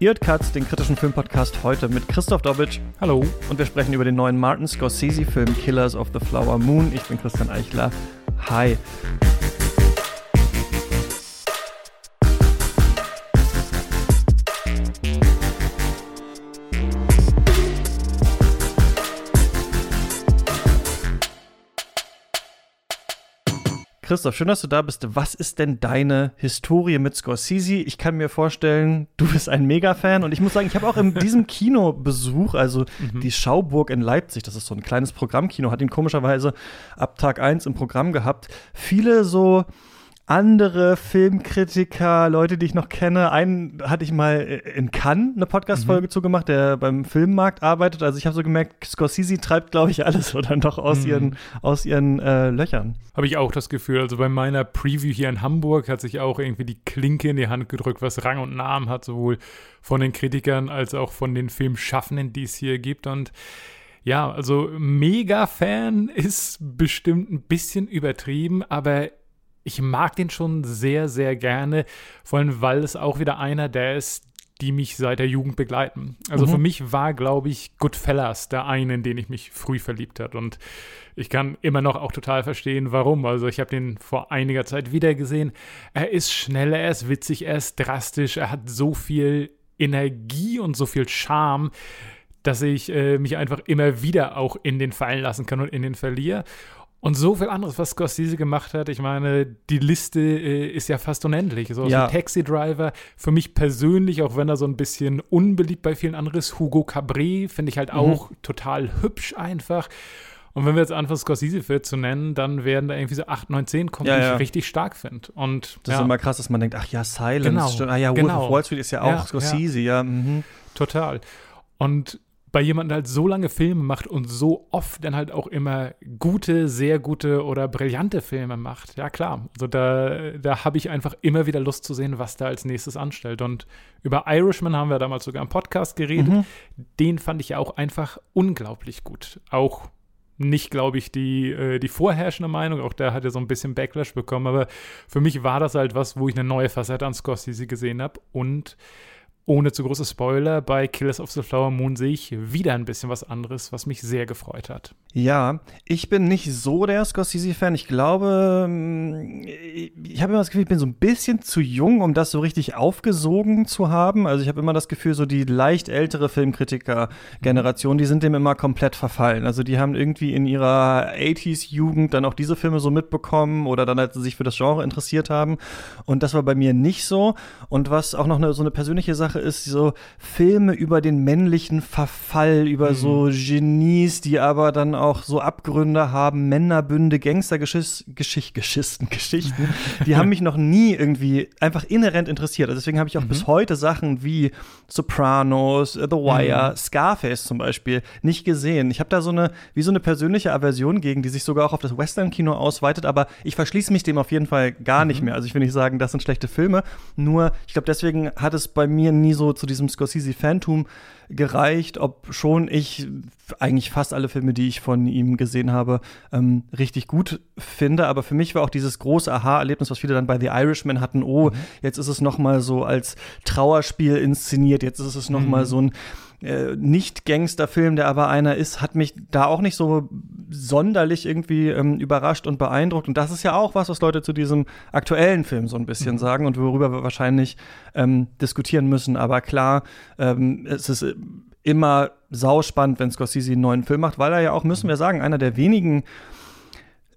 Cuts, den kritischen Filmpodcast heute mit Christoph Dobitsch. Hallo. Und wir sprechen über den neuen Martin Scorsese-Film Killers of the Flower Moon. Ich bin Christian Eichler. Hi. Christoph, schön, dass du da bist. Was ist denn deine Historie mit Scorsese? Ich kann mir vorstellen, du bist ein Mega-Fan und ich muss sagen, ich habe auch in diesem Kinobesuch, also mhm. die Schauburg in Leipzig, das ist so ein kleines Programmkino, hat ihn komischerweise ab Tag 1 im Programm gehabt, viele so andere Filmkritiker, Leute, die ich noch kenne. Einen hatte ich mal in Cannes eine Podcast-Folge mhm. zugemacht, der beim Filmmarkt arbeitet. Also ich habe so gemerkt, Scorsese treibt, glaube ich, alles so dann doch aus mhm. ihren, aus ihren äh, Löchern. Habe ich auch das Gefühl. Also bei meiner Preview hier in Hamburg hat sich auch irgendwie die Klinke in die Hand gedrückt, was Rang und Namen hat, sowohl von den Kritikern als auch von den Filmschaffenden, die es hier gibt. Und ja, also Mega-Fan ist bestimmt ein bisschen übertrieben, aber ich mag den schon sehr, sehr gerne, vor allem weil es auch wieder einer der ist, die mich seit der Jugend begleiten. Also mhm. für mich war, glaube ich, Goodfellas der eine, in den ich mich früh verliebt habe. Und ich kann immer noch auch total verstehen, warum. Also ich habe den vor einiger Zeit wieder gesehen. Er ist schnell, er ist witzig, er ist drastisch, er hat so viel Energie und so viel Charme, dass ich äh, mich einfach immer wieder auch in den fallen lassen kann und in den verliere. Und so viel anderes, was Scorsese gemacht hat. Ich meine, die Liste äh, ist ja fast unendlich. So ja. Taxi Driver, für mich persönlich, auch wenn er so ein bisschen unbeliebt bei vielen anderen ist, Hugo Cabret, finde ich halt mhm. auch total hübsch einfach. Und wenn wir jetzt anfangen, Scorsese für zu nennen, dann werden da irgendwie so 8, 9, 10 kommen, ja, die ich richtig stark finde. Und das ja. ist immer krass, dass man denkt, ach ja, Silence. Genau, ah ja, Wolf genau. of Wall Street ist ja auch Scorsese, ja. Mhm. Total. Und bei jemandem, der halt so lange Filme macht und so oft dann halt auch immer gute, sehr gute oder brillante Filme macht. Ja, klar. Also da, da habe ich einfach immer wieder Lust zu sehen, was da als nächstes anstellt. Und über Irishman haben wir damals sogar im Podcast geredet. Mhm. Den fand ich ja auch einfach unglaublich gut. Auch nicht, glaube ich, die, äh, die vorherrschende Meinung. Auch der hat ja so ein bisschen Backlash bekommen. Aber für mich war das halt was, wo ich eine neue Facette an Scorsese gesehen habe. Und ohne zu große Spoiler, bei Killers of the Flower Moon sehe ich wieder ein bisschen was anderes, was mich sehr gefreut hat. Ja, ich bin nicht so der Scorsese-Fan. Ich glaube, mm, ich habe immer das Gefühl, ich bin so ein bisschen zu jung, um das so richtig aufgesogen zu haben. Also ich habe immer das Gefühl, so die leicht ältere Filmkritiker-Generation, die sind dem immer komplett verfallen. Also die haben irgendwie in ihrer 80s-Jugend dann auch diese Filme so mitbekommen oder dann, als sie sich für das Genre interessiert haben. Und das war bei mir nicht so. Und was auch noch eine, so eine persönliche Sache ist, so Filme über den männlichen Verfall, über mhm. so Genies, die aber dann auch so Abgründe haben, Männerbünde, Gangstergeschichten, Geschichten, die haben mich noch nie irgendwie einfach inhärent interessiert. Also deswegen habe ich auch mhm. bis heute Sachen wie Sopranos, The Wire, mhm. Scarface zum Beispiel nicht gesehen. Ich habe da so eine, wie so eine persönliche Aversion gegen, die sich sogar auch auf das Western-Kino ausweitet, aber ich verschließe mich dem auf jeden Fall gar nicht mhm. mehr. Also ich will nicht sagen, das sind schlechte Filme, nur ich glaube, deswegen hat es bei mir nie so zu diesem Scorsese-Phantom gereicht, ob schon ich eigentlich fast alle Filme, die ich von ihm gesehen habe, ähm, richtig gut finde. Aber für mich war auch dieses große Aha-Erlebnis, was viele dann bei The Irishman hatten, oh, mhm. jetzt ist es noch mal so als Trauerspiel inszeniert, jetzt ist es noch mhm. mal so ein äh, Nicht-Gangster-Film, der aber einer ist, hat mich da auch nicht so sonderlich irgendwie ähm, überrascht und beeindruckt. Und das ist ja auch was, was Leute zu diesem aktuellen Film so ein bisschen mhm. sagen und worüber wir wahrscheinlich ähm, diskutieren müssen. Aber klar, ähm, es ist immer sauspannend, wenn Scorsese einen neuen Film macht, weil er ja auch, müssen wir sagen, einer der wenigen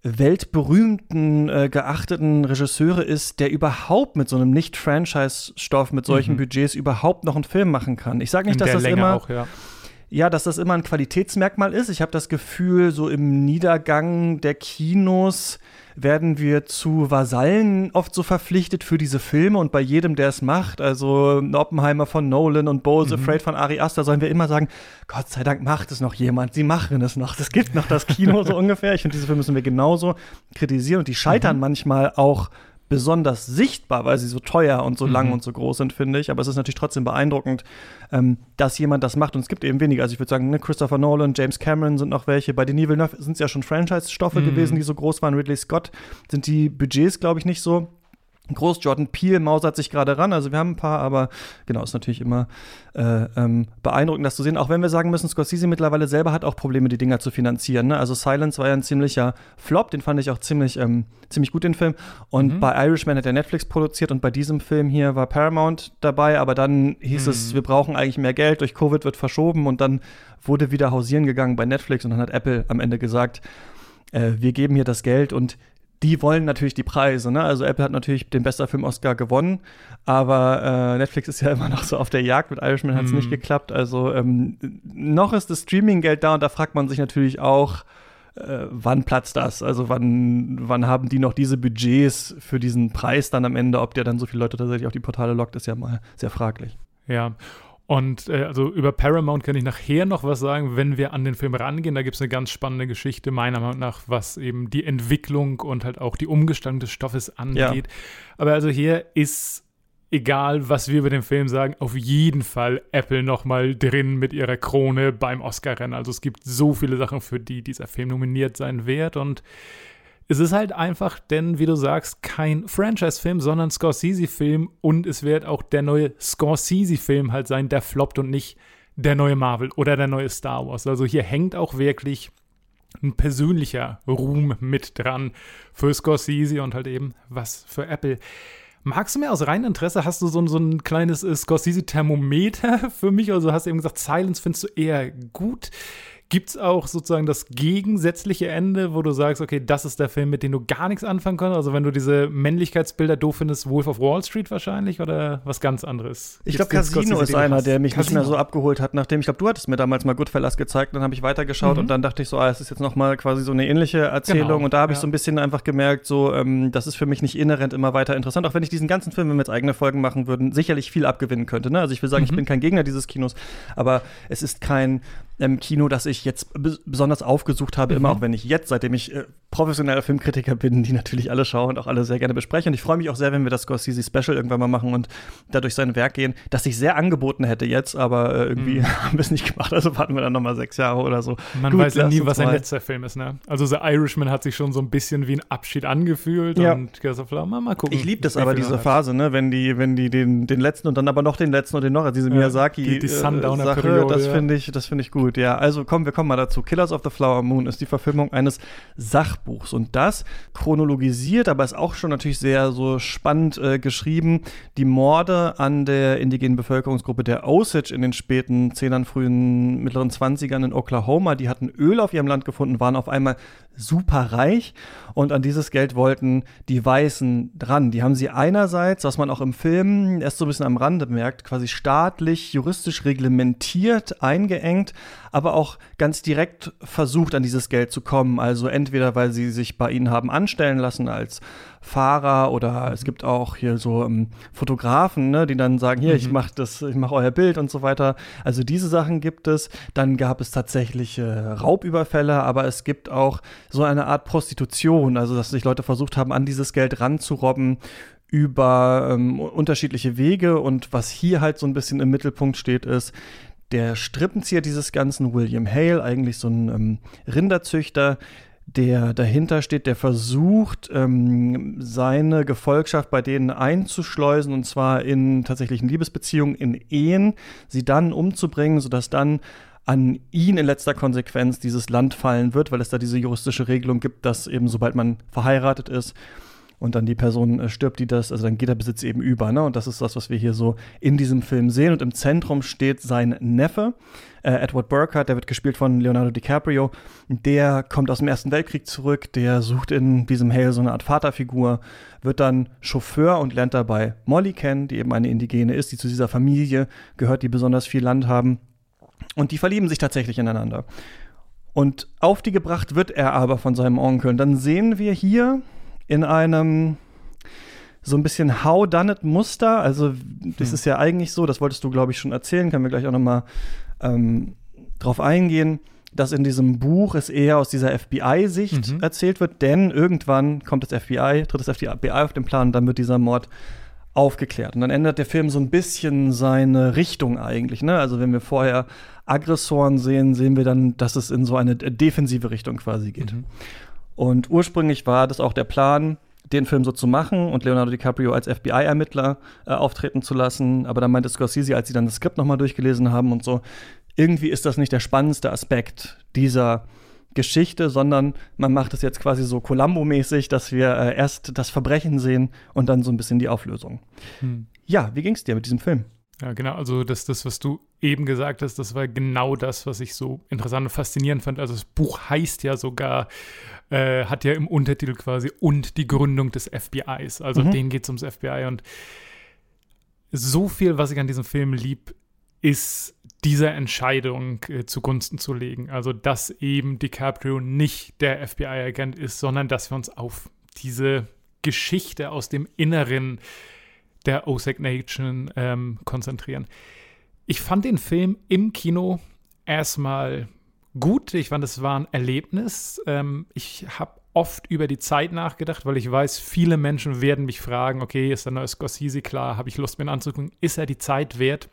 weltberühmten, äh, geachteten Regisseure ist, der überhaupt mit so einem Nicht-Franchise-Stoff, mit solchen mhm. Budgets überhaupt noch einen Film machen kann. Ich sage nicht, In dass das Länge immer auch, ja. Ja, dass das immer ein Qualitätsmerkmal ist. Ich habe das Gefühl, so im Niedergang der Kinos werden wir zu Vasallen oft so verpflichtet für diese Filme und bei jedem, der es macht, also Oppenheimer von Nolan und Bowles mhm. Afraid von Ari Aster, sollen wir immer sagen, Gott sei Dank macht es noch jemand, sie machen es noch, es gibt noch das Kino so ungefähr. Ich finde, diese Filme müssen wir genauso kritisieren und die scheitern mhm. manchmal auch besonders sichtbar, weil sie so teuer und so lang mhm. und so groß sind, finde ich. Aber es ist natürlich trotzdem beeindruckend, ähm, dass jemand das macht. Und es gibt eben wenige. Also ich würde sagen, ne, Christopher Nolan, James Cameron sind noch welche. Bei Denis Villeneuve sind es ja schon Franchise-Stoffe mhm. gewesen, die so groß waren. Ridley Scott sind die Budgets, glaube ich, nicht so groß. Jordan Peele mausert sich gerade ran. Also wir haben ein paar, aber genau, ist natürlich immer äh, ähm, beeindruckend, das zu sehen. Auch wenn wir sagen müssen, Scorsese mittlerweile selber hat auch Probleme, die Dinger zu finanzieren. Ne? Also Silence war ja ein ziemlicher Flop, den fand ich auch ziemlich, ähm, ziemlich gut, den Film. Und mhm. bei Irishman hat er Netflix produziert und bei diesem Film hier war Paramount dabei, aber dann hieß mhm. es, wir brauchen eigentlich mehr Geld, durch Covid wird verschoben und dann wurde wieder hausieren gegangen bei Netflix und dann hat Apple am Ende gesagt, äh, wir geben hier das Geld und die wollen natürlich die Preise. Ne? Also Apple hat natürlich den bester Film Oscar gewonnen, aber äh, Netflix ist ja immer noch so auf der Jagd. Mit Irishman hat es mm. nicht geklappt. Also ähm, noch ist das Streaminggeld da und da fragt man sich natürlich auch, äh, wann platzt das? Also wann, wann haben die noch diese Budgets für diesen Preis dann am Ende? Ob der dann so viele Leute tatsächlich auf die Portale lockt, ist ja mal sehr fraglich. Ja, und äh, also über Paramount kann ich nachher noch was sagen, wenn wir an den Film rangehen. Da gibt es eine ganz spannende Geschichte, meiner Meinung nach, was eben die Entwicklung und halt auch die Umgestaltung des Stoffes angeht. Ja. Aber also hier ist, egal was wir über den Film sagen, auf jeden Fall Apple nochmal drin mit ihrer Krone beim Oscar-Rennen. Also es gibt so viele Sachen, für die dieser Film nominiert sein wird. Und es ist halt einfach, denn wie du sagst, kein Franchise-Film, sondern Scorsese-Film und es wird auch der neue Scorsese-Film halt sein, der floppt und nicht der neue Marvel oder der neue Star Wars. Also hier hängt auch wirklich ein persönlicher Ruhm mit dran für Scorsese und halt eben was für Apple. Magst du mir aus reinem Interesse, hast du so, so ein kleines äh, Scorsese-Thermometer für mich? Also hast du eben gesagt, Silence findest du eher gut. Gibt es auch sozusagen das gegensätzliche Ende, wo du sagst, okay, das ist der Film, mit dem du gar nichts anfangen kannst? Also wenn du diese Männlichkeitsbilder doof findest, Wolf of Wall Street wahrscheinlich oder was ganz anderes? Ich glaube, Casino ist einer, der mich Casino. nicht mehr so abgeholt hat, nachdem ich glaube, du hattest mir damals mal Goodfellas gezeigt, dann habe ich weitergeschaut mhm. und dann dachte ich so, ah, es ist jetzt noch mal quasi so eine ähnliche Erzählung genau. und da habe ich ja. so ein bisschen einfach gemerkt, so, ähm, das ist für mich nicht inhärent immer weiter interessant, auch wenn ich diesen ganzen Film, wenn wir jetzt eigene Folgen machen würden, sicherlich viel abgewinnen könnte. Ne? Also ich will sagen, mhm. ich bin kein Gegner dieses Kinos, aber es ist kein ähm, Kino, das ich jetzt besonders aufgesucht habe, mhm. immer auch wenn ich jetzt, seitdem ich äh, professioneller Filmkritiker bin, die natürlich alle schauen und auch alle sehr gerne besprechen. Und ich freue mich auch sehr, wenn wir das Scorsese Special irgendwann mal machen und da durch sein Werk gehen, das ich sehr angeboten hätte jetzt, aber äh, irgendwie mhm. haben wir es nicht gemacht. Also warten wir dann noch mal sechs Jahre oder so. Man Gut, weiß ja nie, was sein letzter Film ist, ne? Also The Irishman hat sich schon so ein bisschen wie ein Abschied angefühlt ja. und Gears mal, gucken. Ich liebe das aber, diese Phase, ne? Wenn die, wenn die den, den letzten und dann aber noch den letzten und den noch, also diese Miyazaki die, die Sundowner-Sache, das finde ich, das finde ich gut, ja. Also komm, wir kommen mal dazu. Killers of the Flower Moon ist die Verfilmung eines Sachbuchs und das chronologisiert, aber ist auch schon natürlich sehr so spannend äh, geschrieben. Die Morde an der indigenen Bevölkerungsgruppe der Osage in den späten Zehnern, frühen, mittleren Zwanzigern in Oklahoma, die hatten Öl auf ihrem Land gefunden, waren auf einmal super reich und an dieses Geld wollten die Weißen dran. Die haben sie einerseits, was man auch im Film erst so ein bisschen am Rande merkt, quasi staatlich, juristisch reglementiert, eingeengt, aber auch ganz direkt versucht, an dieses Geld zu kommen. Also entweder, weil sie sich bei ihnen haben anstellen lassen als Fahrer oder es gibt auch hier so ähm, Fotografen, ne, die dann sagen, hier, mhm. ich mache das, ich mache euer Bild und so weiter. Also diese Sachen gibt es. Dann gab es tatsächlich äh, Raubüberfälle, aber es gibt auch so eine Art Prostitution, also dass sich Leute versucht haben, an dieses Geld ranzurobben über ähm, unterschiedliche Wege. Und was hier halt so ein bisschen im Mittelpunkt steht, ist, der Strippenzieher dieses Ganzen, William Hale, eigentlich so ein ähm, Rinderzüchter, der dahinter steht, der versucht, ähm, seine Gefolgschaft bei denen einzuschleusen, und zwar in tatsächlichen Liebesbeziehungen, in Ehen, sie dann umzubringen, sodass dann an ihn in letzter Konsequenz dieses Land fallen wird, weil es da diese juristische Regelung gibt, dass eben sobald man verheiratet ist, und dann die Person äh, stirbt, die das, also dann geht der Besitz eben über. Ne? Und das ist das, was wir hier so in diesem Film sehen. Und im Zentrum steht sein Neffe, äh, Edward Burkhardt, der wird gespielt von Leonardo DiCaprio. Der kommt aus dem Ersten Weltkrieg zurück, der sucht in diesem Hale so eine Art Vaterfigur, wird dann Chauffeur und lernt dabei Molly kennen, die eben eine Indigene ist, die zu dieser Familie gehört, die besonders viel Land haben. Und die verlieben sich tatsächlich ineinander. Und auf die gebracht wird er aber von seinem Onkel. Und dann sehen wir hier in einem so ein bisschen How Done It Muster. Also, das hm. ist ja eigentlich so, das wolltest du, glaube ich, schon erzählen, können wir gleich auch nochmal ähm, drauf eingehen, dass in diesem Buch es eher aus dieser FBI-Sicht mhm. erzählt wird, denn irgendwann kommt das FBI, tritt das FBI auf den Plan und dann wird dieser Mord aufgeklärt. Und dann ändert der Film so ein bisschen seine Richtung eigentlich. Ne? Also wenn wir vorher Aggressoren sehen, sehen wir dann, dass es in so eine defensive Richtung quasi geht. Mhm. Und ursprünglich war das auch der Plan, den Film so zu machen und Leonardo DiCaprio als FBI-Ermittler äh, auftreten zu lassen. Aber dann meinte Scorsese, als sie dann das Skript nochmal durchgelesen haben und so, irgendwie ist das nicht der spannendste Aspekt dieser Geschichte, sondern man macht es jetzt quasi so Columbo-mäßig, dass wir äh, erst das Verbrechen sehen und dann so ein bisschen die Auflösung. Hm. Ja, wie ging es dir mit diesem Film? Ja, genau. Also das, das, was du eben gesagt hast, das war genau das, was ich so interessant und faszinierend fand. Also das Buch heißt ja sogar, äh, hat ja im Untertitel quasi und die Gründung des FBIs. Also mhm. denen geht es ums FBI und so viel, was ich an diesem Film lieb, ist dieser Entscheidung äh, zugunsten zu legen. Also, dass eben DiCaprio nicht der FBI-Agent ist, sondern dass wir uns auf diese Geschichte aus dem Inneren der OSEC Nation ähm, konzentrieren. Ich fand den Film im Kino erstmal gut. Ich fand, es war ein Erlebnis. Ähm, ich habe oft über die Zeit nachgedacht, weil ich weiß, viele Menschen werden mich fragen, okay, ist der neue Scorsese klar, habe ich Lust, mir anzugucken, ist er die Zeit wert?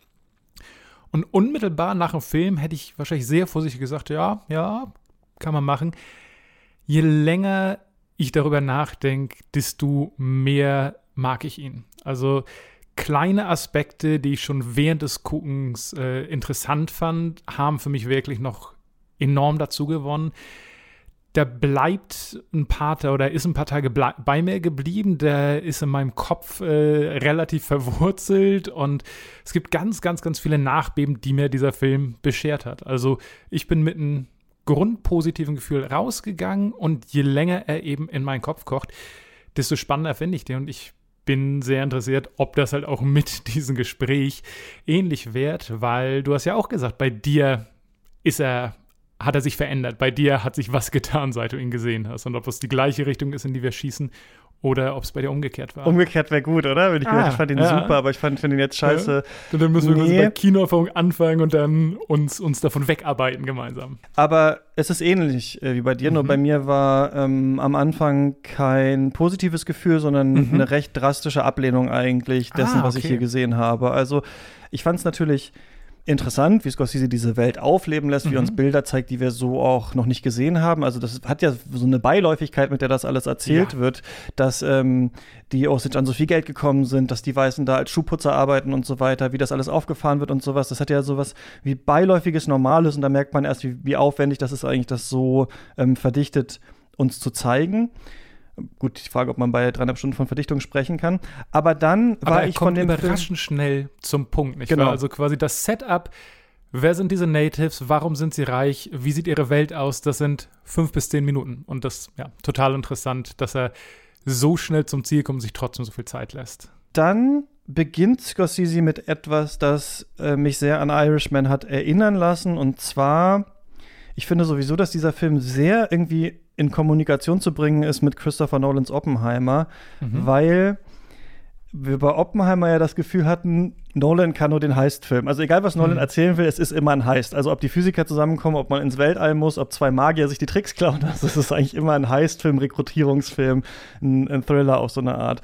Und unmittelbar nach dem Film hätte ich wahrscheinlich sehr vorsichtig gesagt, ja, ja, kann man machen. Je länger ich darüber nachdenke, desto mehr mag ich ihn. Also kleine Aspekte, die ich schon während des Guckens äh, interessant fand, haben für mich wirklich noch enorm dazu gewonnen der bleibt ein paar oder ist ein paar Tage bei mir geblieben. Der ist in meinem Kopf äh, relativ verwurzelt und es gibt ganz, ganz, ganz viele Nachbeben, die mir dieser Film beschert hat. Also ich bin mit einem grundpositiven Gefühl rausgegangen und je länger er eben in meinen Kopf kocht, desto spannender finde ich den und ich bin sehr interessiert, ob das halt auch mit diesem Gespräch ähnlich wird, weil du hast ja auch gesagt, bei dir ist er hat er sich verändert. Bei dir hat sich was getan, seit du ihn gesehen hast. Und ob es die gleiche Richtung ist, in die wir schießen, oder ob es bei dir umgekehrt war. Umgekehrt wäre gut, oder? Wenn ich, ah, ich fand ihn ja. super, aber ich fand, find ihn jetzt scheiße. Ja. Dann müssen wir nee. bei Kinoerfahrung anfangen und dann uns, uns davon wegarbeiten gemeinsam. Aber es ist ähnlich äh, wie bei dir, mhm. nur bei mir war ähm, am Anfang kein positives Gefühl, sondern mhm. eine recht drastische Ablehnung eigentlich dessen, ah, okay. was ich hier gesehen habe. Also ich fand es natürlich interessant, wie Scorsese diese Welt aufleben lässt, mhm. wie er uns Bilder zeigt, die wir so auch noch nicht gesehen haben. Also das hat ja so eine Beiläufigkeit, mit der das alles erzählt ja. wird, dass ähm, die Osage an so viel Geld gekommen sind, dass die Weißen da als Schuhputzer arbeiten und so weiter, wie das alles aufgefahren wird und sowas. Das hat ja sowas wie beiläufiges Normales und da merkt man erst, wie, wie aufwendig das ist eigentlich, das so ähm, verdichtet uns zu zeigen. Gut, die Frage, ob man bei dreieinhalb Stunden von Verdichtung sprechen kann. Aber dann Aber war ich von dem überraschend Film schnell zum Punkt, nicht genau. wahr? Also quasi das Setup. Wer sind diese Natives? Warum sind sie reich? Wie sieht ihre Welt aus? Das sind fünf bis zehn Minuten. Und das, ja, total interessant, dass er so schnell zum Ziel kommt und sich trotzdem so viel Zeit lässt. Dann beginnt Scorsese mit etwas, das äh, mich sehr an Irishman hat erinnern lassen. Und zwar, ich finde sowieso, dass dieser Film sehr irgendwie in Kommunikation zu bringen ist mit Christopher Nolans Oppenheimer, mhm. weil wir bei Oppenheimer ja das Gefühl hatten, Nolan kann nur den Heist-Film. Also egal, was Nolan mhm. erzählen will, es ist immer ein Heist. Also ob die Physiker zusammenkommen, ob man ins Weltall muss, ob zwei Magier sich die Tricks klauen, das ist eigentlich immer ein Heist-Film, Rekrutierungsfilm, ein, ein Thriller auf so eine Art.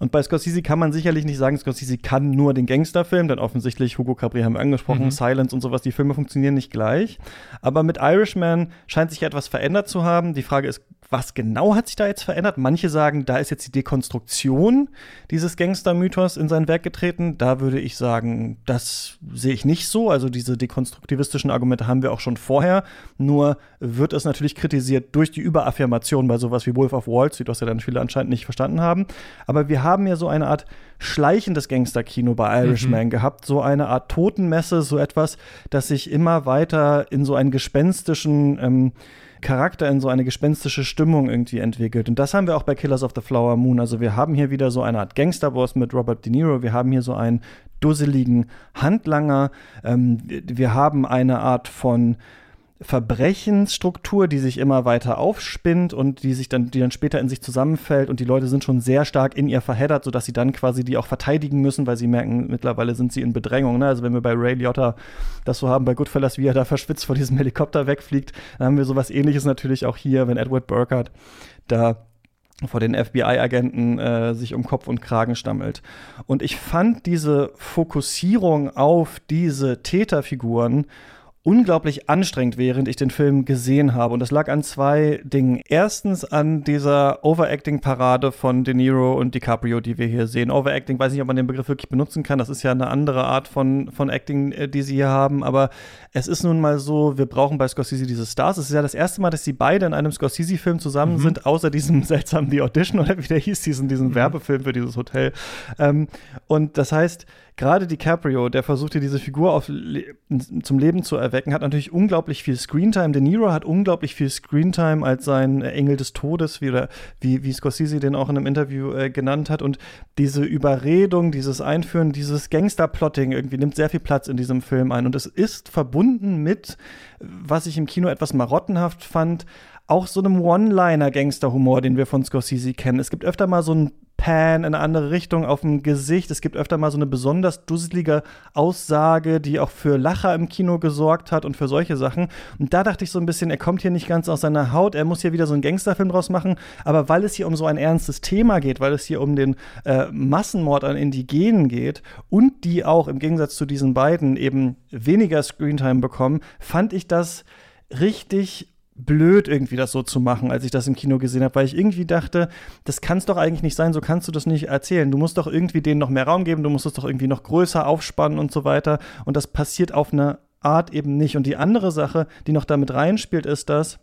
Und bei Scorsese kann man sicherlich nicht sagen, Scorsese kann nur den Gangsterfilm, denn offensichtlich, Hugo Cabri haben wir angesprochen, mhm. Silence und sowas, die Filme funktionieren nicht gleich. Aber mit Irishman scheint sich etwas verändert zu haben. Die Frage ist, was genau hat sich da jetzt verändert? Manche sagen, da ist jetzt die Dekonstruktion dieses Gangster-Mythos in sein Werk getreten. Da würde ich sagen, das sehe ich nicht so. Also diese dekonstruktivistischen Argumente haben wir auch schon vorher. Nur wird es natürlich kritisiert durch die Überaffirmation bei sowas wie Wolf of Wall Street, was ja dann viele anscheinend nicht verstanden haben. Aber wir haben ja so eine Art schleichendes Gangsterkino bei Irishman mhm. gehabt, so eine Art Totenmesse, so etwas, das sich immer weiter in so einen gespenstischen ähm, Charakter in so eine gespenstische Stimmung irgendwie entwickelt. Und das haben wir auch bei Killers of the Flower Moon. Also wir haben hier wieder so eine Art Gangsterboss mit Robert De Niro. Wir haben hier so einen dusseligen Handlanger. Ähm, wir haben eine Art von Verbrechensstruktur, die sich immer weiter aufspinnt und die sich dann, die dann später in sich zusammenfällt und die Leute sind schon sehr stark in ihr verheddert, sodass sie dann quasi die auch verteidigen müssen, weil sie merken, mittlerweile sind sie in Bedrängung. Ne? Also wenn wir bei Ray Liotta das so haben, bei Goodfellas, wie er da verschwitzt vor diesem Helikopter wegfliegt, dann haben wir sowas ähnliches natürlich auch hier, wenn Edward Burkhardt da vor den FBI-Agenten äh, sich um Kopf und Kragen stammelt. Und ich fand diese Fokussierung auf diese Täterfiguren unglaublich anstrengend, während ich den Film gesehen habe. Und das lag an zwei Dingen. Erstens an dieser Overacting-Parade von De Niro und DiCaprio, die wir hier sehen. Overacting, weiß nicht, ob man den Begriff wirklich benutzen kann. Das ist ja eine andere Art von, von Acting, äh, die sie hier haben. Aber es ist nun mal so, wir brauchen bei Scorsese diese Stars. Es ist ja das erste Mal, dass sie beide in einem Scorsese-Film zusammen mhm. sind, außer diesem seltsamen The Audition oder wie der hieß, diesen, diesen mhm. Werbefilm für dieses Hotel. Ähm, und das heißt, gerade DiCaprio, der versuchte, diese Figur auf, zum Leben zu erwecken, hat natürlich unglaublich viel Screentime. De Niro hat unglaublich viel Screentime als sein Engel des Todes, wie, oder, wie, wie Scorsese den auch in einem Interview äh, genannt hat. Und diese Überredung, dieses Einführen, dieses Gangster-Plotting irgendwie nimmt sehr viel Platz in diesem Film ein. Und es ist verbunden mit, was ich im Kino etwas marottenhaft fand, auch so einem One-Liner-Gangster-Humor, den wir von Scorsese kennen. Es gibt öfter mal so ein Pan in eine andere Richtung auf dem Gesicht. Es gibt öfter mal so eine besonders dusselige Aussage, die auch für Lacher im Kino gesorgt hat und für solche Sachen. Und da dachte ich so ein bisschen, er kommt hier nicht ganz aus seiner Haut. Er muss hier wieder so einen Gangsterfilm draus machen. Aber weil es hier um so ein ernstes Thema geht, weil es hier um den äh, Massenmord an Indigenen geht und die auch im Gegensatz zu diesen beiden eben weniger Screentime bekommen, fand ich das richtig blöd, irgendwie das so zu machen, als ich das im Kino gesehen habe, weil ich irgendwie dachte, das kann es doch eigentlich nicht sein, so kannst du das nicht erzählen. Du musst doch irgendwie denen noch mehr Raum geben, du musst es doch irgendwie noch größer aufspannen und so weiter. Und das passiert auf eine Art eben nicht. Und die andere Sache, die noch damit reinspielt, ist, dass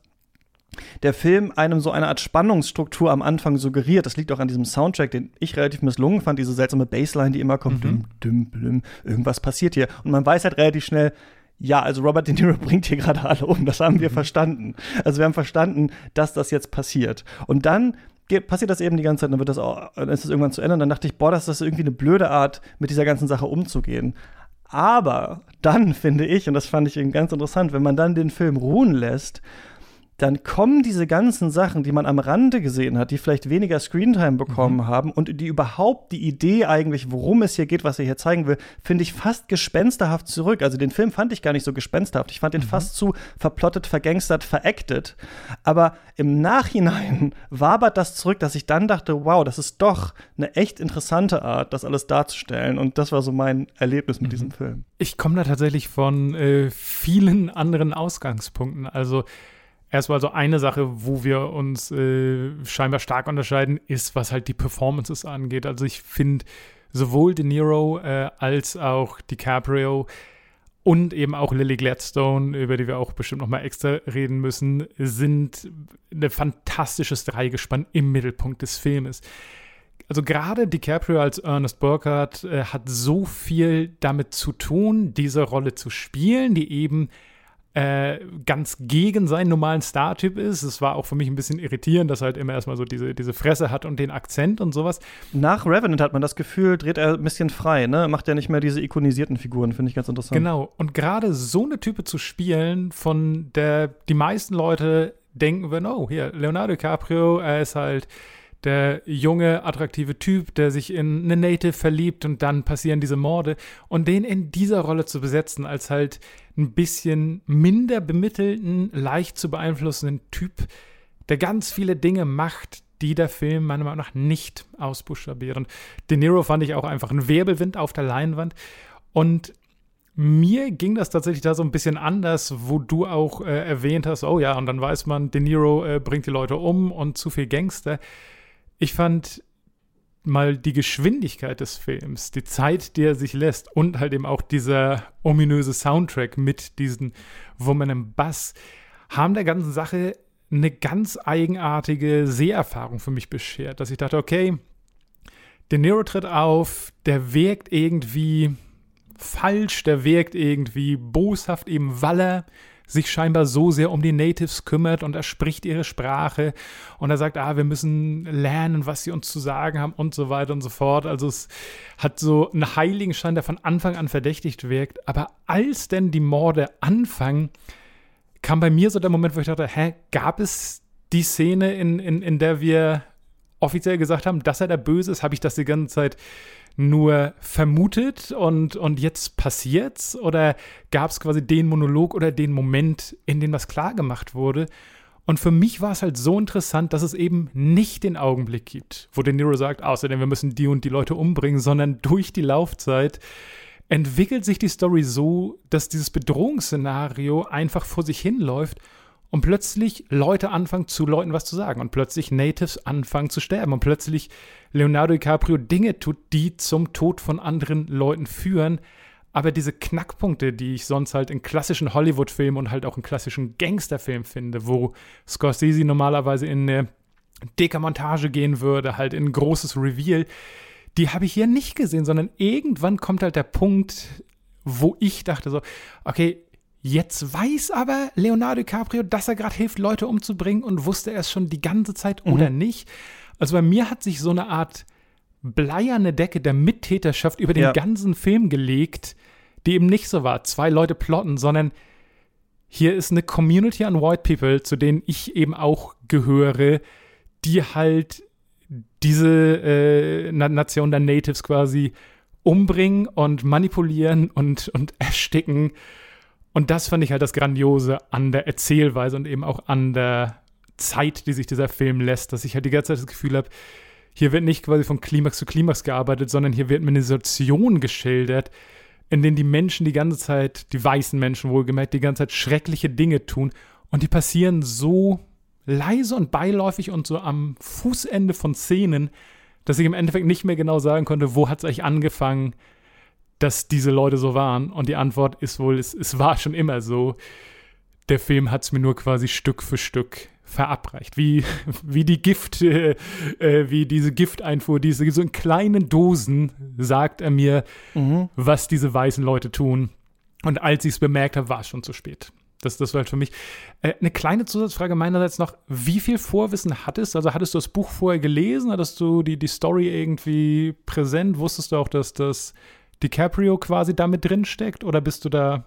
der Film einem so eine Art Spannungsstruktur am Anfang suggeriert. Das liegt auch an diesem Soundtrack, den ich relativ misslungen fand, diese seltsame Bassline, die immer kommt, mhm. düm, düm, düm, irgendwas passiert hier. Und man weiß halt relativ schnell, ja, also Robert De Niro bringt hier gerade alle um. Das haben wir mhm. verstanden. Also wir haben verstanden, dass das jetzt passiert. Und dann passiert das eben die ganze Zeit, dann wird das auch, dann ist das irgendwann zu Ende. Und dann dachte ich, boah, das ist irgendwie eine blöde Art, mit dieser ganzen Sache umzugehen. Aber dann finde ich, und das fand ich eben ganz interessant, wenn man dann den Film ruhen lässt dann kommen diese ganzen Sachen, die man am Rande gesehen hat, die vielleicht weniger Screentime bekommen mhm. haben und die überhaupt die Idee eigentlich, worum es hier geht, was er hier zeigen will, finde ich fast gespensterhaft zurück. Also den Film fand ich gar nicht so gespensterhaft. Ich fand ihn mhm. fast zu verplottet, vergangstert, veräctet. Aber im Nachhinein wabert das zurück, dass ich dann dachte, wow, das ist doch eine echt interessante Art, das alles darzustellen. Und das war so mein Erlebnis mit mhm. diesem Film. Ich komme da tatsächlich von äh, vielen anderen Ausgangspunkten. Also Erstmal so eine Sache, wo wir uns äh, scheinbar stark unterscheiden, ist, was halt die Performances angeht. Also ich finde sowohl De Niro äh, als auch DiCaprio und eben auch Lily Gladstone, über die wir auch bestimmt noch mal extra reden müssen, sind ein fantastisches Dreigespann im Mittelpunkt des Filmes. Also gerade DiCaprio als Ernest Burkhardt äh, hat so viel damit zu tun, diese Rolle zu spielen, die eben äh, ganz gegen seinen normalen Star-Typ ist. Es war auch für mich ein bisschen irritierend, dass er halt immer erstmal so diese, diese Fresse hat und den Akzent und sowas. Nach Revenant hat man das Gefühl, dreht er ein bisschen frei, ne? Macht er nicht mehr diese ikonisierten Figuren, finde ich ganz interessant. Genau. Und gerade so eine Type zu spielen, von der die meisten Leute denken würden, oh, hier, Leonardo DiCaprio, er ist halt der junge, attraktive Typ, der sich in eine Native verliebt und dann passieren diese Morde. Und den in dieser Rolle zu besetzen, als halt ein bisschen minder bemittelten, leicht zu beeinflussenden Typ, der ganz viele Dinge macht, die der Film meiner Meinung nach nicht ausbuchstabiert. Und De Niro fand ich auch einfach ein Wirbelwind auf der Leinwand. Und mir ging das tatsächlich da so ein bisschen anders, wo du auch äh, erwähnt hast, oh ja, und dann weiß man, De Niro äh, bringt die Leute um und zu viel Gangster. Ich fand mal die Geschwindigkeit des Films, die Zeit, die er sich lässt und halt eben auch dieser ominöse Soundtrack mit diesen im Bass, haben der ganzen Sache eine ganz eigenartige Seherfahrung für mich beschert, dass ich dachte, okay, der Nero tritt auf, der wirkt irgendwie falsch, der wirkt irgendwie boshaft, eben weil er sich scheinbar so sehr um die Natives kümmert und er spricht ihre Sprache und er sagt, ah, wir müssen lernen, was sie uns zu sagen haben und so weiter und so fort. Also es hat so einen Heiligenschein, der von Anfang an verdächtigt wirkt. Aber als denn die Morde anfangen, kam bei mir so der Moment, wo ich dachte, hä, gab es die Szene, in, in, in der wir offiziell gesagt haben, dass er der Böse ist? Habe ich das die ganze Zeit nur vermutet und, und jetzt passiert's? Oder gab es quasi den Monolog oder den Moment, in dem das klar gemacht wurde? Und für mich war es halt so interessant, dass es eben nicht den Augenblick gibt, wo De Niro sagt, außerdem wir müssen die und die Leute umbringen, sondern durch die Laufzeit entwickelt sich die Story so, dass dieses Bedrohungsszenario einfach vor sich hinläuft und plötzlich Leute anfangen zu Leuten was zu sagen und plötzlich Natives anfangen zu sterben und plötzlich Leonardo DiCaprio Dinge tut, die zum Tod von anderen Leuten führen. Aber diese Knackpunkte, die ich sonst halt in klassischen Hollywood-Filmen und halt auch in klassischen Gangsterfilmen finde, wo Scorsese normalerweise in eine dicke Montage gehen würde, halt in ein großes Reveal, die habe ich hier nicht gesehen, sondern irgendwann kommt halt der Punkt, wo ich dachte so, okay, jetzt weiß aber Leonardo DiCaprio, dass er gerade hilft, Leute umzubringen und wusste er es schon die ganze Zeit mhm. oder nicht. Also bei mir hat sich so eine Art bleierne Decke der Mittäterschaft über den ja. ganzen Film gelegt, die eben nicht so war, zwei Leute plotten, sondern hier ist eine Community an White People, zu denen ich eben auch gehöre, die halt diese äh, Nation der Natives quasi umbringen und manipulieren und, und ersticken. Und das fand ich halt das Grandiose an der Erzählweise und eben auch an der Zeit, die sich dieser Film lässt, dass ich halt die ganze Zeit das Gefühl habe, hier wird nicht quasi von Klimax zu Klimax gearbeitet, sondern hier wird mir eine Situation geschildert, in denen die Menschen die ganze Zeit, die weißen Menschen wohlgemerkt, die ganze Zeit schreckliche Dinge tun. Und die passieren so leise und beiläufig und so am Fußende von Szenen, dass ich im Endeffekt nicht mehr genau sagen konnte, wo hat es eigentlich angefangen, dass diese Leute so waren. Und die Antwort ist wohl, es, es war schon immer so. Der Film hat es mir nur quasi Stück für Stück verabreicht. Wie, wie die Gift, äh, äh, wie diese Gifteinfuhr, diese so in kleinen Dosen sagt er mir, mhm. was diese weißen Leute tun. Und als ich es bemerkt habe, war es schon zu spät. Das, das war halt für mich. Äh, eine kleine Zusatzfrage meinerseits noch: Wie viel Vorwissen hattest du? Also, hattest du das Buch vorher gelesen? Hattest du die, die Story irgendwie präsent? Wusstest du auch, dass das DiCaprio quasi damit drin steckt? Oder bist du da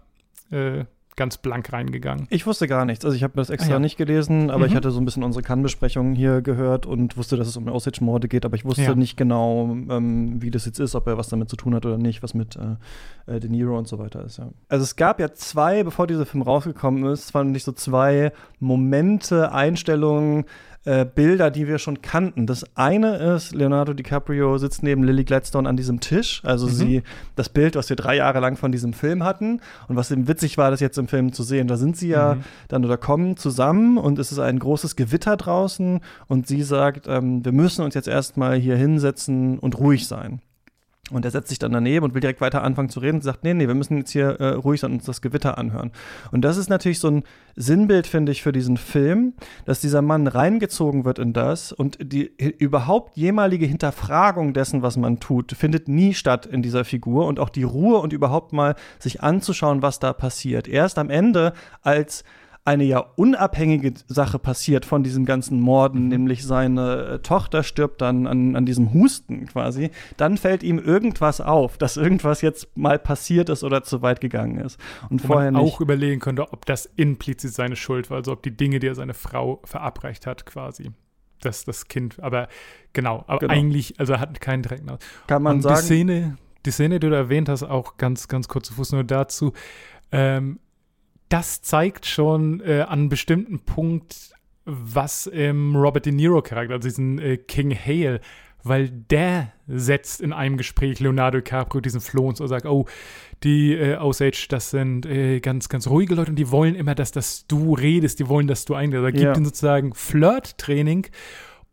äh, ganz blank reingegangen. Ich wusste gar nichts. Also ich habe das extra ah, ja. nicht gelesen, aber mhm. ich hatte so ein bisschen unsere Kann-Besprechungen hier gehört und wusste, dass es um Osage-Morde geht, aber ich wusste ja. nicht genau, ähm, wie das jetzt ist, ob er was damit zu tun hat oder nicht, was mit äh, äh, De Niro und so weiter ist. Ja. Also es gab ja zwei, bevor dieser Film rausgekommen ist, fand ich so zwei Momente, Einstellungen, äh, Bilder, die wir schon kannten. Das eine ist, Leonardo DiCaprio sitzt neben Lily Gladstone an diesem Tisch. Also mhm. sie, das Bild, was wir drei Jahre lang von diesem Film hatten. Und was eben witzig war, das jetzt im Film zu sehen. Da sind sie ja mhm. dann oder kommen zusammen und es ist ein großes Gewitter draußen und sie sagt, ähm, wir müssen uns jetzt erstmal hier hinsetzen und ruhig sein. Und er setzt sich dann daneben und will direkt weiter anfangen zu reden und sagt, nee, nee, wir müssen jetzt hier äh, ruhig sein und uns das Gewitter anhören. Und das ist natürlich so ein Sinnbild, finde ich, für diesen Film, dass dieser Mann reingezogen wird in das und die überhaupt jemalige Hinterfragung dessen, was man tut, findet nie statt in dieser Figur und auch die Ruhe und überhaupt mal sich anzuschauen, was da passiert. Erst am Ende als eine ja unabhängige Sache passiert von diesem ganzen Morden, mhm. nämlich seine äh, Tochter stirbt dann an, an diesem Husten quasi, dann fällt ihm irgendwas auf, dass irgendwas jetzt mal passiert ist oder zu weit gegangen ist. Und Wo vorher man auch überlegen könnte, ob das implizit seine Schuld war, also ob die Dinge, die er seine Frau verabreicht hat, quasi das, das Kind, aber genau, aber genau. eigentlich, also er hat keinen Dreck. Kann man Und sagen. Die Szene, die Szene, die du erwähnt hast, auch ganz, ganz kurze Fuß nur dazu. Ähm, das zeigt schon äh, an einem bestimmten Punkt, was im Robert De Niro-Charakter, also diesen äh, King Hale, weil der setzt in einem Gespräch Leonardo DiCaprio diesen Floh und sagt, oh, die äh, Osage, das sind äh, ganz, ganz ruhige Leute und die wollen immer, dass, dass du redest, die wollen, dass du eingehst. Er gibt ja. ihnen sozusagen Flirt-Training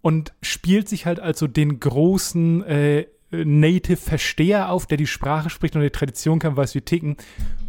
und spielt sich halt also den großen äh, Native-Versteher auf, der die Sprache spricht und die Tradition kann, weiß, wie ticken.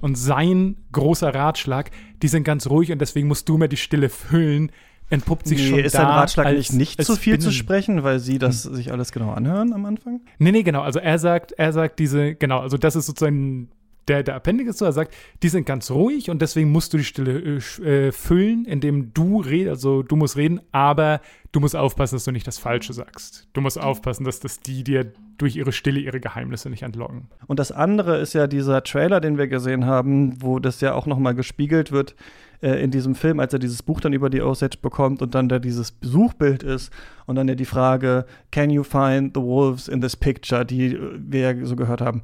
Und sein großer Ratschlag, die sind ganz ruhig und deswegen musst du mir die Stille füllen, entpuppt sich nee, schon ist da. Ist sein Ratschlag als, nicht, nicht zu viel Binnen. zu sprechen, weil sie das hm. sich alles genau anhören am Anfang? Nee, nee, genau. Also er sagt, er sagt diese, genau, also das ist sozusagen der, der Appendix ist so, er sagt, die sind ganz ruhig und deswegen musst du die Stille äh, füllen, indem du redest, also du musst reden, aber du musst aufpassen, dass du nicht das Falsche sagst. Du musst aufpassen, dass das die dir durch ihre Stille ihre Geheimnisse nicht entlocken. Und das andere ist ja dieser Trailer, den wir gesehen haben, wo das ja auch nochmal gespiegelt wird äh, in diesem Film, als er dieses Buch dann über die Osage bekommt und dann da dieses Besuchbild ist und dann ja die Frage, can you find the wolves in this picture, die wir ja so gehört haben.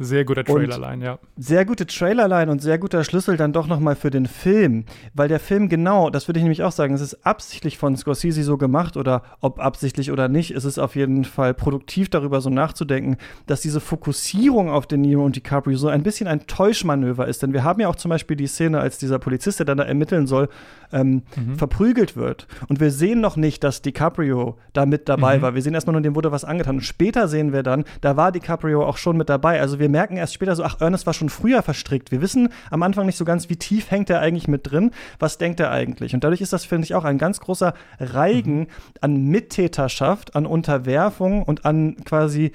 Sehr guter Trailerline, ja. Sehr gute Trailerline und sehr guter Schlüssel dann doch nochmal für den Film. Weil der Film genau, das würde ich nämlich auch sagen, es ist absichtlich von Scorsese so gemacht oder ob absichtlich oder nicht, es ist auf jeden Fall produktiv darüber so nachzudenken, dass diese Fokussierung auf den Nero und DiCaprio so ein bisschen ein Täuschmanöver ist. Denn wir haben ja auch zum Beispiel die Szene, als dieser Polizist, der dann da ermitteln soll, ähm, mhm. verprügelt wird. Und wir sehen noch nicht, dass DiCaprio da mit dabei mhm. war. Wir sehen erstmal nur, dem wurde was angetan. Und später sehen wir dann, da war DiCaprio auch schon mit dabei. Also wir merken erst später so, ach, Ernest war schon früher verstrickt. Wir wissen am Anfang nicht so ganz, wie tief hängt er eigentlich mit drin. Was denkt er eigentlich? Und dadurch ist das, finde ich, auch ein ganz großer Reigen mhm. an Mittäterschaft, an Unterwerfung und an quasi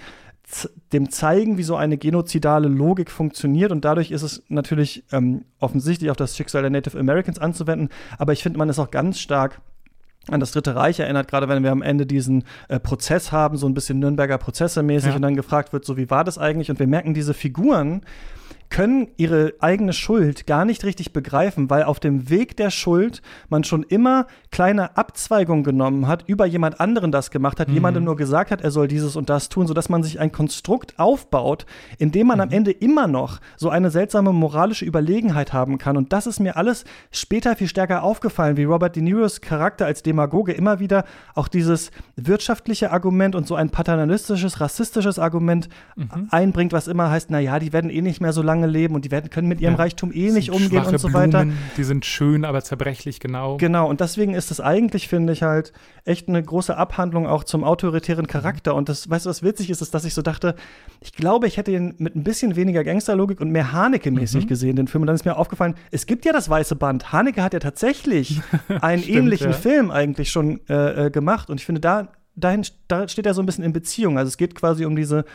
dem zeigen, wie so eine genozidale Logik funktioniert. Und dadurch ist es natürlich ähm, offensichtlich auf das Schicksal der Native Americans anzuwenden. Aber ich finde, man ist auch ganz stark an das Dritte Reich erinnert, gerade wenn wir am Ende diesen äh, Prozess haben, so ein bisschen Nürnberger Prozesse mäßig ja. und dann gefragt wird, so wie war das eigentlich? Und wir merken, diese Figuren können ihre eigene Schuld gar nicht richtig begreifen, weil auf dem Weg der Schuld man schon immer kleine Abzweigungen genommen hat, über jemand anderen das gemacht hat, mhm. jemandem nur gesagt hat, er soll dieses und das tun, sodass man sich ein Konstrukt aufbaut, in dem man mhm. am Ende immer noch so eine seltsame moralische Überlegenheit haben kann. Und das ist mir alles später viel stärker aufgefallen, wie Robert De Niros Charakter als Demagoge immer wieder auch dieses wirtschaftliche Argument und so ein paternalistisches, rassistisches Argument mhm. einbringt, was immer heißt, na ja, die werden eh nicht mehr so lange lange leben und die werden, können mit ihrem ja. Reichtum eh nicht umgehen und so Blumen, weiter. Die sind schön, aber zerbrechlich, genau. Genau, und deswegen ist es eigentlich, finde ich, halt echt eine große Abhandlung auch zum autoritären Charakter. Und das, weißt du, was witzig ist, ist, dass ich so dachte, ich glaube, ich hätte ihn mit ein bisschen weniger Gangsterlogik und mehr Haneke-mäßig mhm. gesehen, den Film. Und dann ist mir aufgefallen, es gibt ja das Weiße Band. Haneke hat ja tatsächlich einen Stimmt, ähnlichen ja. Film eigentlich schon äh, äh, gemacht. Und ich finde, da dahin, da steht er so ein bisschen in Beziehung. Also es geht quasi um diese